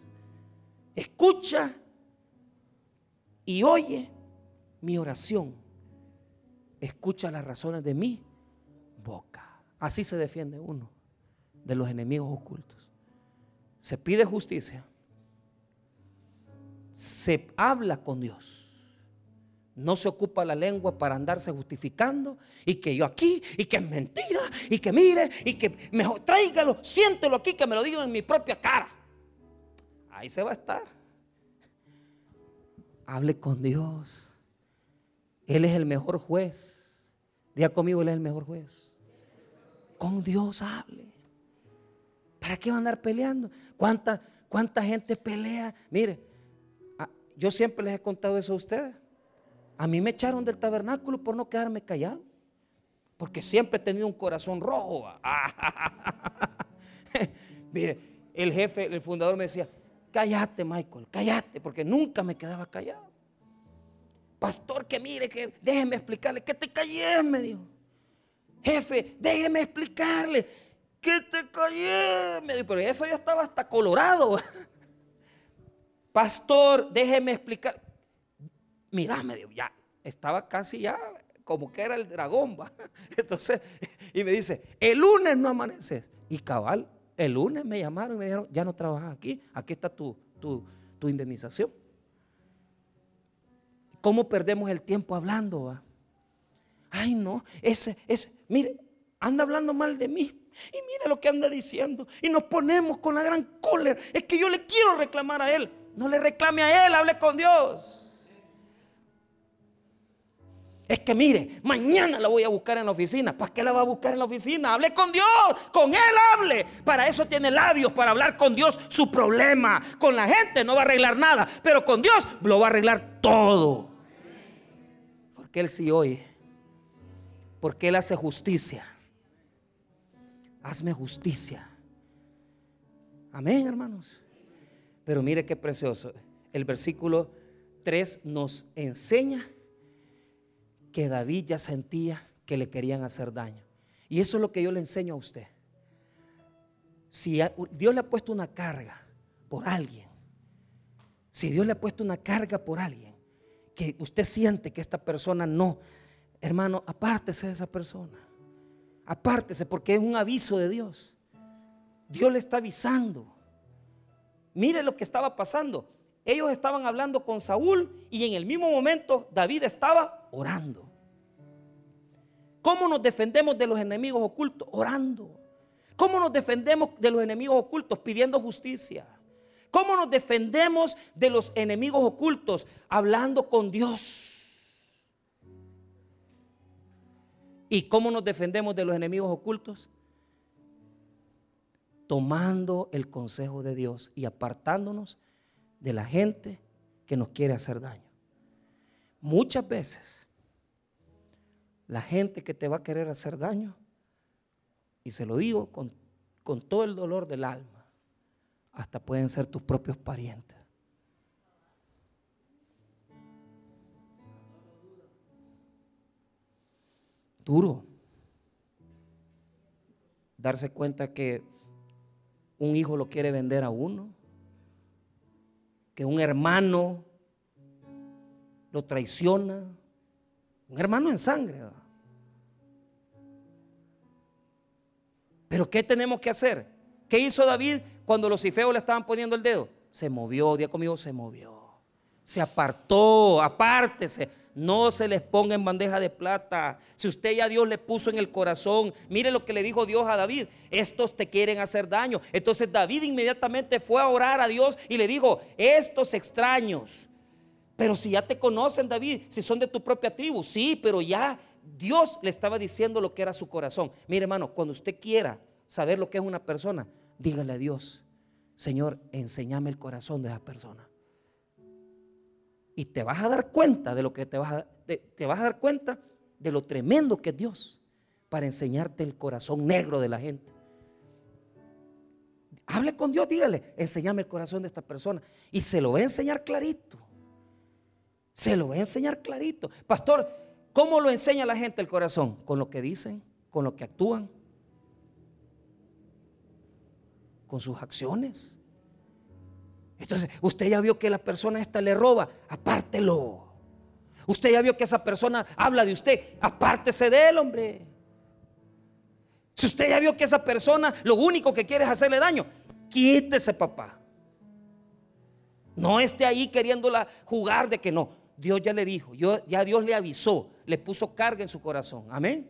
Escucha y oye mi oración. Escucha las razones de mi boca. Así se defiende uno de los enemigos ocultos. Se pide justicia. Se habla con Dios. No se ocupa la lengua para andarse justificando y que yo aquí y que es mentira y que mire y que mejor tráigalo, siéntelo aquí que me lo digan en mi propia cara. Ahí se va a estar. Hable con Dios. Él es el mejor juez. Diga conmigo, Él es el mejor juez. Con Dios hable. ¿Para qué va a andar peleando? ¿Cuánta, cuánta gente pelea? Mire, yo siempre les he contado eso a ustedes. A mí me echaron del tabernáculo por no quedarme callado. Porque siempre he tenido un corazón rojo. (laughs) Mire, el jefe, el fundador me decía, cállate Michael, cállate, porque nunca me quedaba callado. Pastor, que mire, que déjeme explicarle, que te callé, me dijo. Jefe, déjeme explicarle que te callé. Me dijo, pero eso ya estaba hasta colorado. (laughs) Pastor, déjeme explicar. Mira, me dijo, ya, estaba casi ya como que era el dragón. (laughs) Entonces, y me dice, el lunes no amaneces. Y cabal, el lunes me llamaron y me dijeron, ya no trabajas aquí, aquí está tu, tu, tu indemnización. ¿Cómo perdemos el tiempo hablando? Ay, no, ese, ese, mire, anda hablando mal de mí. Y mire lo que anda diciendo. Y nos ponemos con la gran cólera. Es que yo le quiero reclamar a Él. No le reclame a Él, hable con Dios. Es que mire, mañana la voy a buscar en la oficina. ¿Para qué la va a buscar en la oficina? Hable con Dios, con Él hable. Para eso tiene labios, para hablar con Dios su problema. Con la gente no va a arreglar nada, pero con Dios lo va a arreglar todo. Porque Él sí oye. Porque Él hace justicia. Hazme justicia. Amén, hermanos. Pero mire qué precioso. El versículo 3 nos enseña que David ya sentía que le querían hacer daño. Y eso es lo que yo le enseño a usted. Si Dios le ha puesto una carga por alguien, si Dios le ha puesto una carga por alguien, que usted siente que esta persona no, hermano, apártese de esa persona. Apártese porque es un aviso de Dios. Dios le está avisando. Mire lo que estaba pasando. Ellos estaban hablando con Saúl y en el mismo momento David estaba orando. ¿Cómo nos defendemos de los enemigos ocultos? Orando. ¿Cómo nos defendemos de los enemigos ocultos? Pidiendo justicia. ¿Cómo nos defendemos de los enemigos ocultos? Hablando con Dios. ¿Y cómo nos defendemos de los enemigos ocultos? Tomando el consejo de Dios y apartándonos de la gente que nos quiere hacer daño. Muchas veces la gente que te va a querer hacer daño, y se lo digo con, con todo el dolor del alma, hasta pueden ser tus propios parientes. Duro. Darse cuenta que un hijo lo quiere vender a uno que un hermano lo traiciona, un hermano en sangre. Pero ¿qué tenemos que hacer? ¿Qué hizo David cuando los cifeos le estaban poniendo el dedo? Se movió, día conmigo, se movió. Se apartó, apártese no se les ponga en bandeja de plata. Si usted ya Dios le puso en el corazón, mire lo que le dijo Dios a David, estos te quieren hacer daño. Entonces David inmediatamente fue a orar a Dios y le dijo, estos extraños, pero si ya te conocen David, si son de tu propia tribu, sí, pero ya Dios le estaba diciendo lo que era su corazón. Mire hermano, cuando usted quiera saber lo que es una persona, dígale a Dios, Señor, enséñame el corazón de esa persona. Y te vas a dar cuenta de lo que te vas a, te vas a dar cuenta de lo tremendo que es Dios para enseñarte el corazón negro de la gente. Hable con Dios, dígale, enséñame el corazón de esta persona. Y se lo va a enseñar clarito. Se lo va a enseñar clarito. Pastor, ¿cómo lo enseña la gente el corazón? Con lo que dicen, con lo que actúan, con sus acciones. Entonces, usted ya vio que la persona esta le roba, apártelo. Usted ya vio que esa persona habla de usted, apártese de él, hombre. Si usted ya vio que esa persona lo único que quiere es hacerle daño, quítese, papá. No esté ahí queriéndola jugar de que no. Dios ya le dijo, ya Dios le avisó, le puso carga en su corazón. Amén.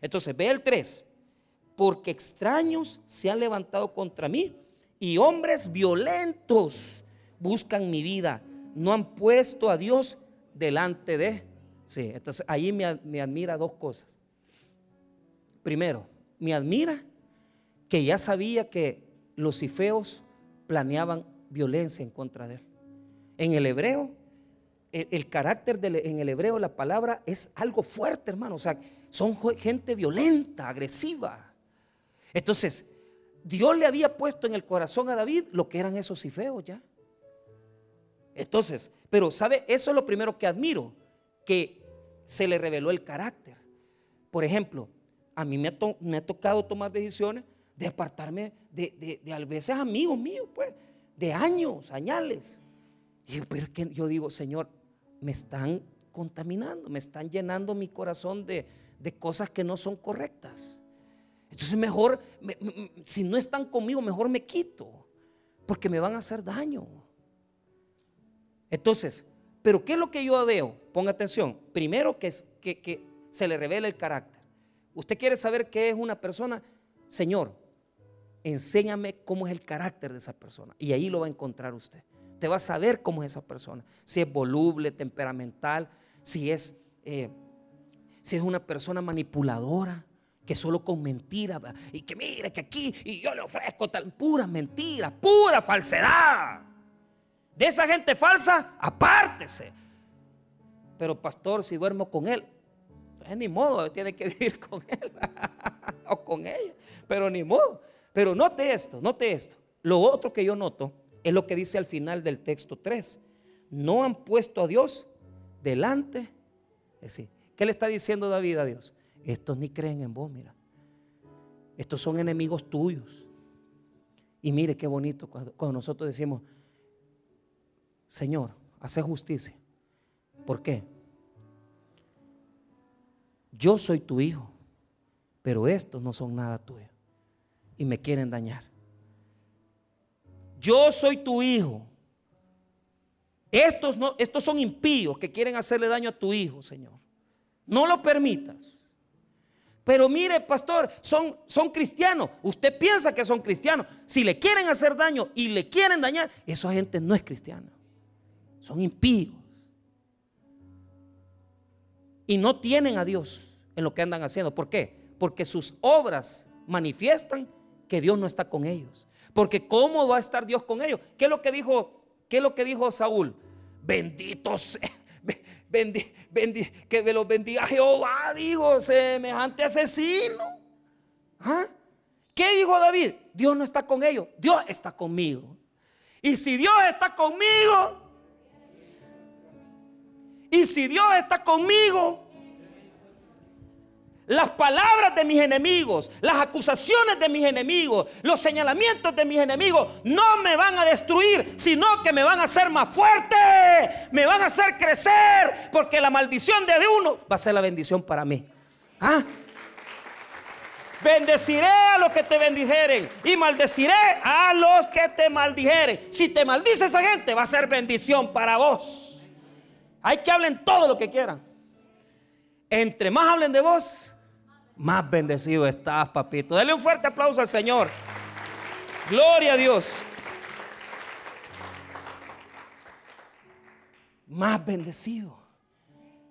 Entonces, ve el 3. Porque extraños se han levantado contra mí y hombres violentos buscan mi vida. No han puesto a Dios delante de. Sí, entonces ahí me, me admira dos cosas. Primero, me admira que ya sabía que los cifeos planeaban violencia en contra de él. En el hebreo, el, carácter en el hebreo, la palabra es algo fuerte, hermano. O sea, son gente violenta, agresiva. Entonces, Dios le había puesto en el corazón a David lo que eran esos cifeos ya. Entonces, pero ¿sabe? Eso es lo primero que admiro, que se le reveló el carácter. Por ejemplo, a mí me ha, tocado tomar decisiones de apartarme de, de, a veces amigos míos, pues, de años, añales. Y, pero que yo digo, Señor, me están contaminando, me están llenando mi corazón de, de cosas que no son correctas. Entonces mejor, si no están conmigo, mejor me quito, porque me van a hacer daño. Entonces, pero ¿qué es lo que yo veo? Ponga atención. Primero que, que se le revela el carácter. Usted quiere saber qué es una persona, Señor, enséñame cómo es el carácter de esa persona. Y ahí lo va a encontrar usted. Usted va a saber cómo es esa persona. Si es voluble, temperamental, si es... Eh, si es una persona manipuladora, que solo con mentiras, y que mire que aquí, y yo le ofrezco tal, pura mentira, pura falsedad. De esa gente falsa, apártese. Pero pastor, si duermo con él, es ni modo, tiene que (laughs) vivir con él (laughs) o con ella, pero ni modo. Pero note esto, note esto. Lo otro que yo noto es lo que dice al final del texto 3. No han puesto a Dios delante. Es decir, ¿qué le está diciendo David a Dios? Estos ni creen en vos, mira. Estos son enemigos tuyos. Y mire qué bonito cuando, nosotros decimos, Señor, hace justicia. ¿Por qué? Yo soy tu hijo, pero estos no son nada tuyo y me quieren dañar. Yo soy tu hijo. Estos, no, estos son impíos que quieren hacerle daño a tu hijo, Señor. No lo permitas. Pero mire, pastor, son, son cristianos. Usted piensa que son cristianos. Si le quieren hacer daño y le quieren dañar, esa gente no es cristiana. Son impíos. Y no tienen a Dios en lo que andan haciendo. ¿Por qué? Porque sus obras manifiestan que Dios no está con ellos. Porque ¿cómo va a estar Dios con ellos? ¿Qué es lo que dijo, qué es lo que dijo Saúl? Bendito sea (laughs) que me los bendiga Jehová, dijo, semejante asesino. ¿Ah? ¿Qué dijo David? Dios no está con ellos, Dios está conmigo. Y si Dios está conmigo, y si Dios está conmigo, las palabras de mis enemigos, las acusaciones de mis enemigos, los señalamientos de mis enemigos no me van a destruir, sino que me van a hacer más fuerte, me van a hacer crecer, porque la maldición de uno va a ser la bendición para mí. ¿Ah? Bendeciré a los que te bendijeren y maldeciré a los que te maldijeren. Si te maldice esa gente, va a ser bendición para vos. Hay que hablen todo lo que quieran. Entre más hablen de vos, más bendecido estás, papito. Dale un fuerte aplauso al Señor. Gloria a Dios. Más bendecido.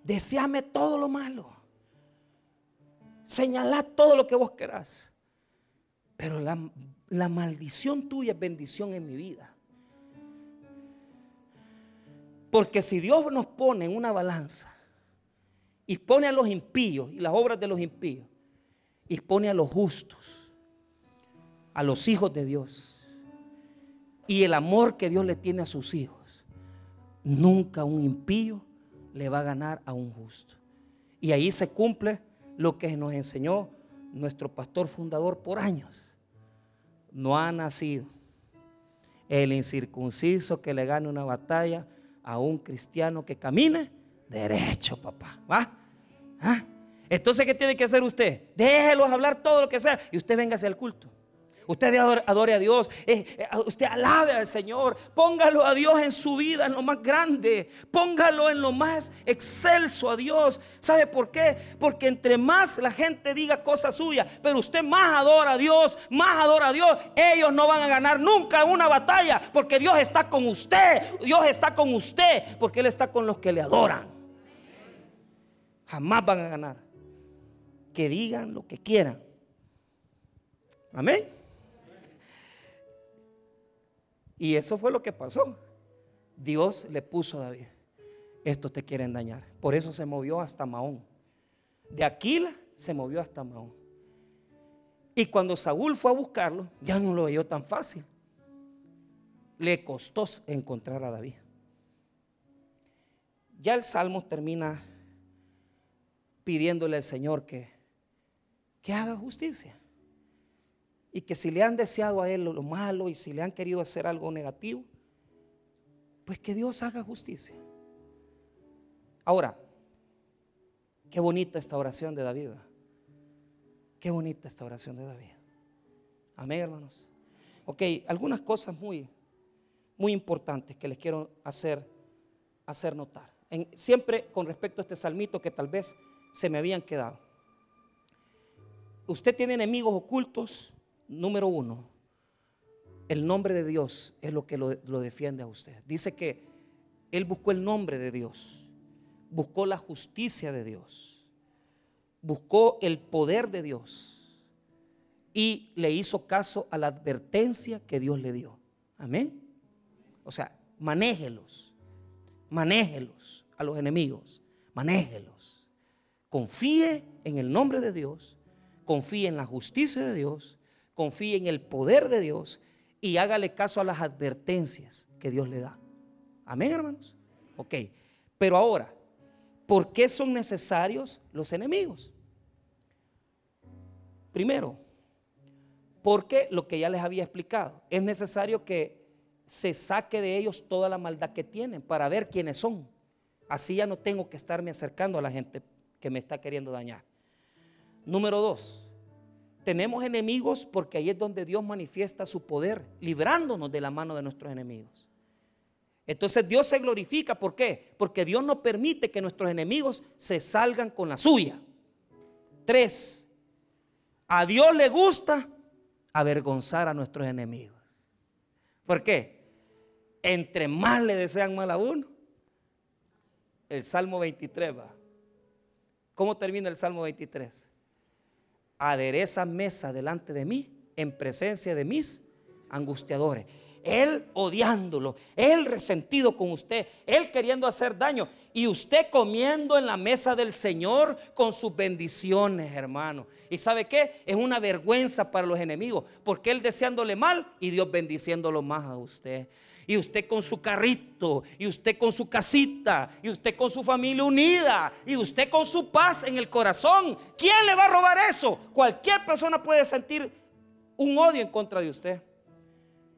Deseame todo lo malo. Señalad todo lo que vos querás. Pero la, la maldición tuya es bendición en mi vida. Porque si Dios nos pone en una balanza y pone a los impíos y las obras de los impíos y pone a los justos, a los hijos de Dios y el amor que Dios le tiene a sus hijos. Nunca un impío le va a ganar a un justo. Y ahí se cumple lo que nos enseñó nuestro pastor fundador por años. No ha nacido el incircunciso que le gane una batalla a un cristiano que camine derecho, papá. ¿Va? ¿Ah? Entonces, ¿qué tiene que hacer usted? Déjelos hablar todo lo que sea y usted venga hacia el culto. Usted adore, a Dios, eh, eh, usted alabe al Señor, póngalo a Dios en su vida, en lo más grande, póngalo en lo más excelso a Dios. ¿Sabe por qué? Porque entre más la gente diga cosas suyas, pero usted más adora a Dios, más adora a Dios, ellos no van a ganar nunca una batalla, porque Dios está con usted, Dios está con usted, porque Él está con los que le adoran. Jamás van a ganar que digan lo que quieran. Amén. Y eso fue lo que pasó. Dios le puso a David, estos te quieren dañar. Por eso se movió hasta Mahón. De Aquila se movió hasta Mahón. Y cuando Saúl fue a buscarlo, ya no lo vio tan fácil. Le costó encontrar a David. Ya el Salmo termina pidiéndole al Señor que que haga justicia. Y que si le han deseado a él lo malo y si le han querido hacer algo negativo, pues que Dios haga justicia. Ahora, qué bonita esta oración de David. Qué bonita esta oración de David. Amén, hermanos. Ok, algunas cosas muy, muy importantes que les quiero hacer, hacer notar. siempre con respecto a este salmito que tal vez se me habían quedado usted tiene enemigos ocultos, número uno, el nombre de Dios es lo que lo, defiende a usted. Dice que él buscó el nombre de Dios, buscó la justicia de Dios. buscó el poder de Dios y le hizo caso a la advertencia que Dios le dio. Amén. O sea, manéjelos, manéjelos a los enemigos, manéjelos. Confíe en el nombre de Dios, confíe en la justicia de Dios, confíe en el poder de Dios y hágale caso a las advertencias que Dios le da. Amén, hermanos. Ok, pero ahora, ¿por qué son necesarios los enemigos? Primero, porque lo que ya les había explicado, es necesario que se saque de ellos toda la maldad que tienen para ver quiénes son. Así ya no tengo que estarme acercando a la gente que me está queriendo dañar. Número dos, tenemos enemigos porque ahí es donde Dios manifiesta su poder, librándonos de la mano de nuestros enemigos. Entonces Dios se glorifica, ¿por qué? Porque Dios no permite que nuestros enemigos se salgan con la suya. Tres, a Dios le gusta avergonzar a nuestros enemigos. ¿Por qué? Entre más le desean mal a uno, el Salmo 23 va. ¿Cómo termina el Salmo 23? Adereza mesa delante de mí en presencia de mis angustiadores. Él odiándolo, él resentido con usted, él queriendo hacer daño y usted comiendo en la mesa del Señor con sus bendiciones, hermano. ¿Y sabe qué? Es una vergüenza para los enemigos, porque él deseándole mal y Dios bendiciéndolo más a usted y usted con su carrito, y usted con su casita, y usted con su familia unida, y usted con su paz en el corazón. ¿Quién le va a robar eso? Cualquier persona puede sentir un odio en contra de usted.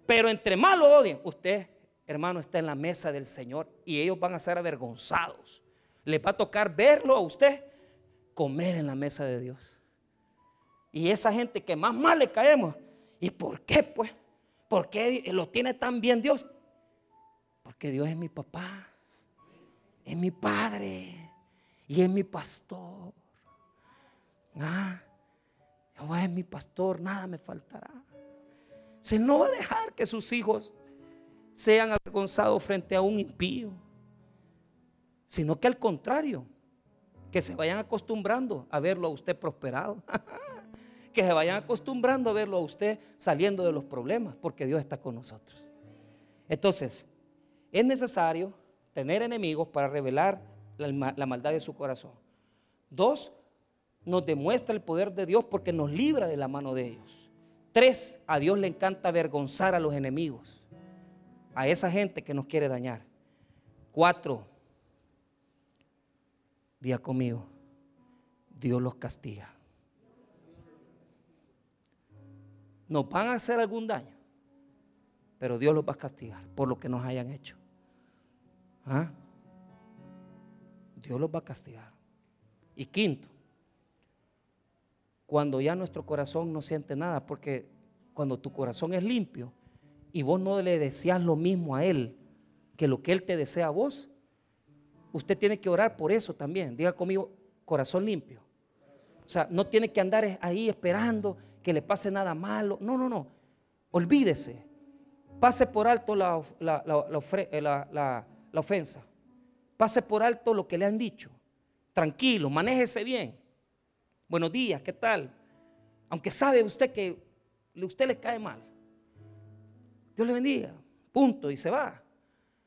Pero entre más lo odien, usted, hermano, está en la mesa del Señor y ellos van a ser avergonzados. Les va a tocar verlo a usted comer en la mesa de Dios. Y esa gente que más mal le caemos, ¿y por qué pues? ¿Por qué lo tiene tan bien Dios? Porque Dios es mi papá, es mi padre y es mi pastor. Ah, Jehová es mi pastor, nada me faltará. Se no va a dejar que sus hijos sean avergonzados frente a un impío, sino que al contrario, que se vayan acostumbrando a verlo a usted prosperado. (laughs) que se vayan acostumbrando a verlo a usted saliendo de los problemas, porque Dios está con nosotros. Entonces, es necesario tener enemigos para revelar la, maldad de su corazón. Dos, nos demuestra el poder de Dios porque nos libra de la mano de ellos. Tres, a Dios le encanta avergonzar a los enemigos, a esa gente que nos quiere dañar. Cuatro, día conmigo, Dios los castiga. Nos van a hacer algún daño, pero Dios los va a castigar por lo que nos hayan hecho. ¿Ah? Dios los va a castigar. Y quinto, cuando ya nuestro corazón no siente nada, porque cuando tu corazón es limpio y vos no le deseas lo mismo a Él que lo que Él te desea a vos, usted tiene que orar por eso también. Diga conmigo, corazón limpio. O sea, no tiene que andar ahí esperando que le pase nada malo. No, no, no. Olvídese. Pase por alto la, la, la, la ofensa. Pase por alto lo que le han dicho. Tranquilo, manéjese bien. Buenos días, ¿qué tal? Aunque sabe usted que usted le cae mal. Dios le bendiga. Punto. Y se va.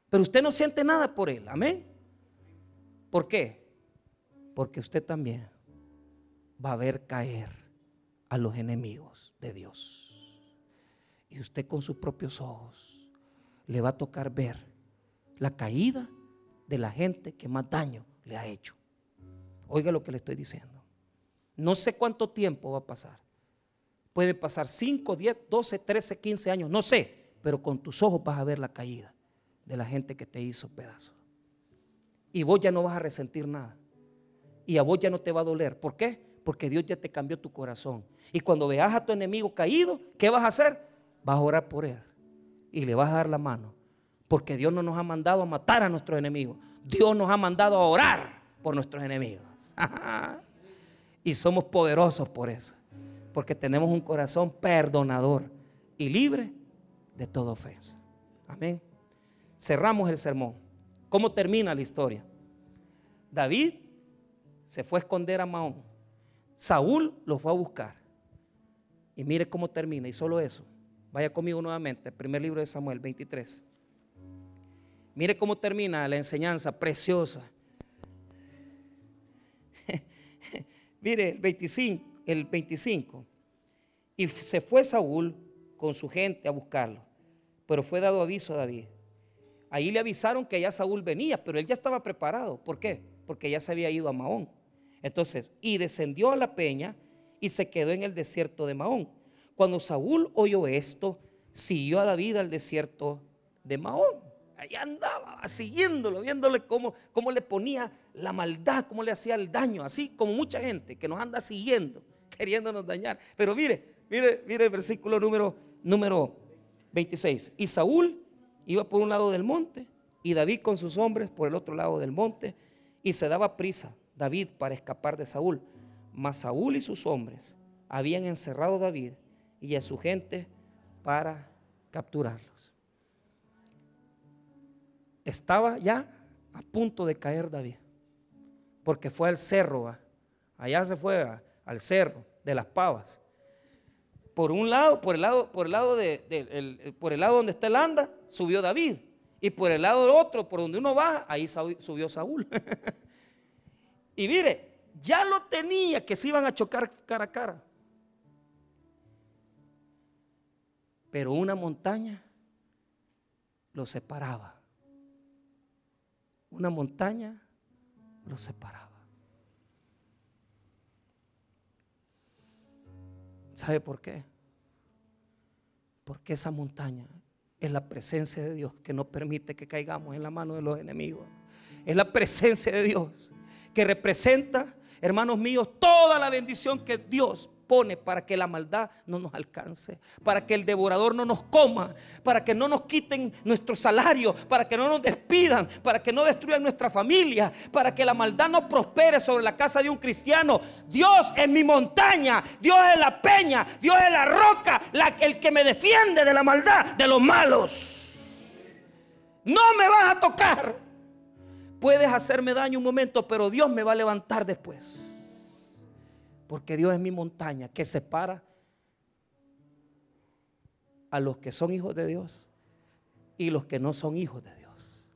Pero usted no siente nada por él. Amén. ¿Por qué? Porque usted también va a ver caer a los enemigos de Dios. Y usted con sus propios ojos le va a tocar ver la caída de la gente que más daño le ha hecho. Oiga lo que le estoy diciendo. No sé cuánto tiempo va a pasar. Puede pasar 5, 10, 12, 13, 15 años, no sé, pero con tus ojos vas a ver la caída de la gente que te hizo pedazos. Y vos ya no vas a resentir nada. Y a vos ya no te va a doler. ¿Por qué? Porque Dios ya te cambió tu corazón. Y cuando veas a tu enemigo caído, ¿qué vas a hacer? Vas a orar por él. Y le vas a dar la mano. Porque Dios no nos ha mandado a matar a nuestros enemigos. Dios nos ha mandado a orar por nuestros enemigos. (laughs) y somos poderosos por eso. Porque tenemos un corazón perdonador y libre de toda ofensa. Amén. Cerramos el sermón. ¿Cómo termina la historia? David se fue a esconder a Mahón. Saúl lo fue a buscar. Y mire cómo termina, y solo eso. Vaya conmigo nuevamente, primer libro de Samuel 23. Mire cómo termina la enseñanza preciosa. (laughs) Mire, el 25, el 25. Y se fue Saúl con su gente a buscarlo, pero fue dado aviso a David. Ahí le avisaron que ya Saúl venía, pero él ya estaba preparado. ¿Por qué? Porque ya se había ido a Mahón. Entonces, y descendió a la peña y se quedó en el desierto de Mahón. Cuando Saúl oyó esto, siguió a David al desierto de Mahón. Ahí andaba siguiéndolo, viéndole cómo, cómo le ponía la maldad, cómo le hacía el daño, así como mucha gente que nos anda siguiendo, (laughs) queriéndonos dañar. Pero mire, mire, mire el versículo número, número 26. Y Saúl iba por un lado del monte y David con sus hombres por el otro lado del monte y se daba prisa David para escapar de Saúl. Mas Saúl y sus hombres habían encerrado a David y a su gente para capturarlos. Estaba ya a punto de caer David, porque fue al cerro, allá se fue al cerro de las pavas. Por un lado, por el lado, por el lado de, por el lado donde está el anda, subió David. Y por el lado otro, por donde uno va, ahí subió Saúl. (laughs) y mire, ya lo tenía que se iban a chocar cara a cara. Pero una montaña lo separaba. Una montaña lo separaba. ¿Sabe por qué? Porque esa montaña es la presencia de Dios que no permite que caigamos en la mano de los enemigos. Es la presencia de Dios que representa, hermanos míos, toda la bendición que Dios pone para que la maldad no nos alcance, para que el devorador no nos coma, para que no nos quiten nuestro salario, para que no nos despidan, para que no destruyan nuestra familia, para que la maldad no prospere sobre la casa de un cristiano. Dios es mi montaña, Dios es la peña, Dios es la roca, el que me defiende de la maldad, de los malos. No me vas a tocar. Puedes hacerme daño un momento, pero Dios me va a levantar después. Porque Dios es mi montaña que separa a los que son hijos de Dios y los que no son hijos de Dios.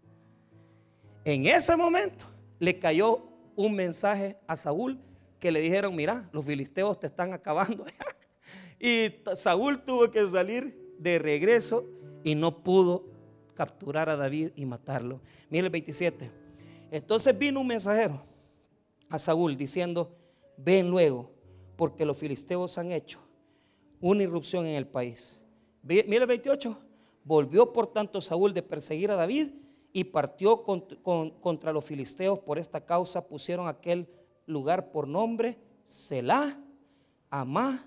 En ese momento le cayó un mensaje a Saúl que le dijeron, mira, los filisteos te están acabando. (laughs) y Saúl tuvo que salir de regreso y no pudo capturar a David y matarlo. Mira el 27. Entonces vino un mensajero a Saúl diciendo, ven luego, porque los filisteos han hecho una irrupción en el país. Mira el 28. Volvió por tanto Saúl de perseguir a David y partió contra los filisteos. Por esta causa pusieron aquel lugar por nombre Selah, Amá,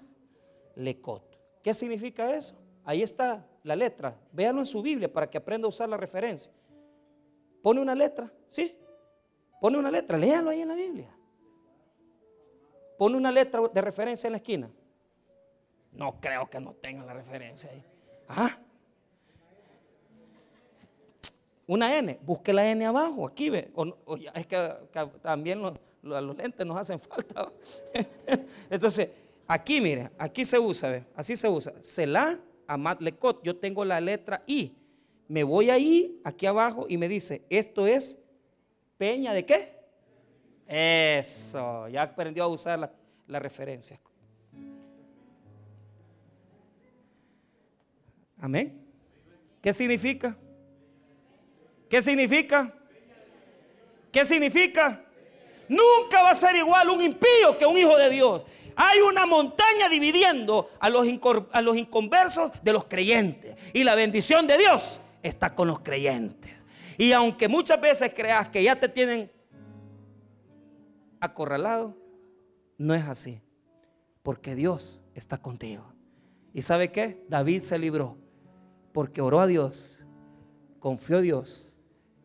Lecot. ¿Qué significa eso? Ahí está la letra. Véanlo en su Biblia para que aprenda a usar la referencia. Pone una letra, ¿sí? Pone una letra, léalo ahí en la Biblia. Pone una letra de referencia en la esquina. No creo que no tenga la referencia ahí. ¿Ah? Una N, busque la N abajo, aquí ve. es que, también los, los, lentes nos hacen falta. (laughs) Entonces, aquí mire, aquí se usa, ¿ve? así se usa. Selah Amat Lekot, yo tengo la letra I. Me voy ahí, aquí abajo, y me dice, esto es peña de qué? Eso, ya aprendió a usar la, la referencia. Amén. ¿Qué significa? ¿Qué significa? ¿Qué significa? Nunca va a ser igual un impío que un hijo de Dios. Hay una montaña dividiendo a los inconversos de los creyentes. Y la bendición de Dios está con los creyentes. Y aunque muchas veces creas que ya te tienen acorralado. No es así. Porque Dios está contigo. ¿Y sabe qué? David se libró. Porque oró a Dios, confió a Dios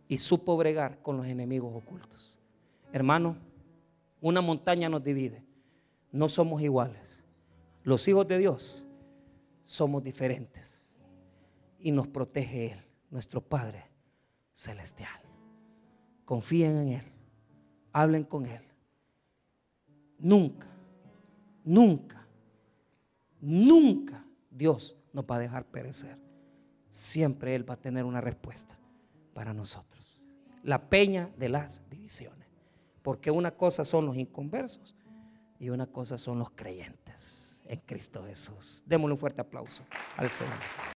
y supo bregar con los enemigos ocultos. Hermano, una montaña nos divide. No somos iguales. Los hijos de Dios somos diferentes. Y nos protege Él, nuestro Padre Celestial. Confíen en Él. Hablen con Él. Nunca, nunca, nunca Dios nos va a dejar perecer. Siempre Él va a tener una respuesta para nosotros. La peña de las divisiones. Porque una cosa son los inconversos y una cosa son los creyentes en Cristo Jesús. Démosle un fuerte aplauso al Señor.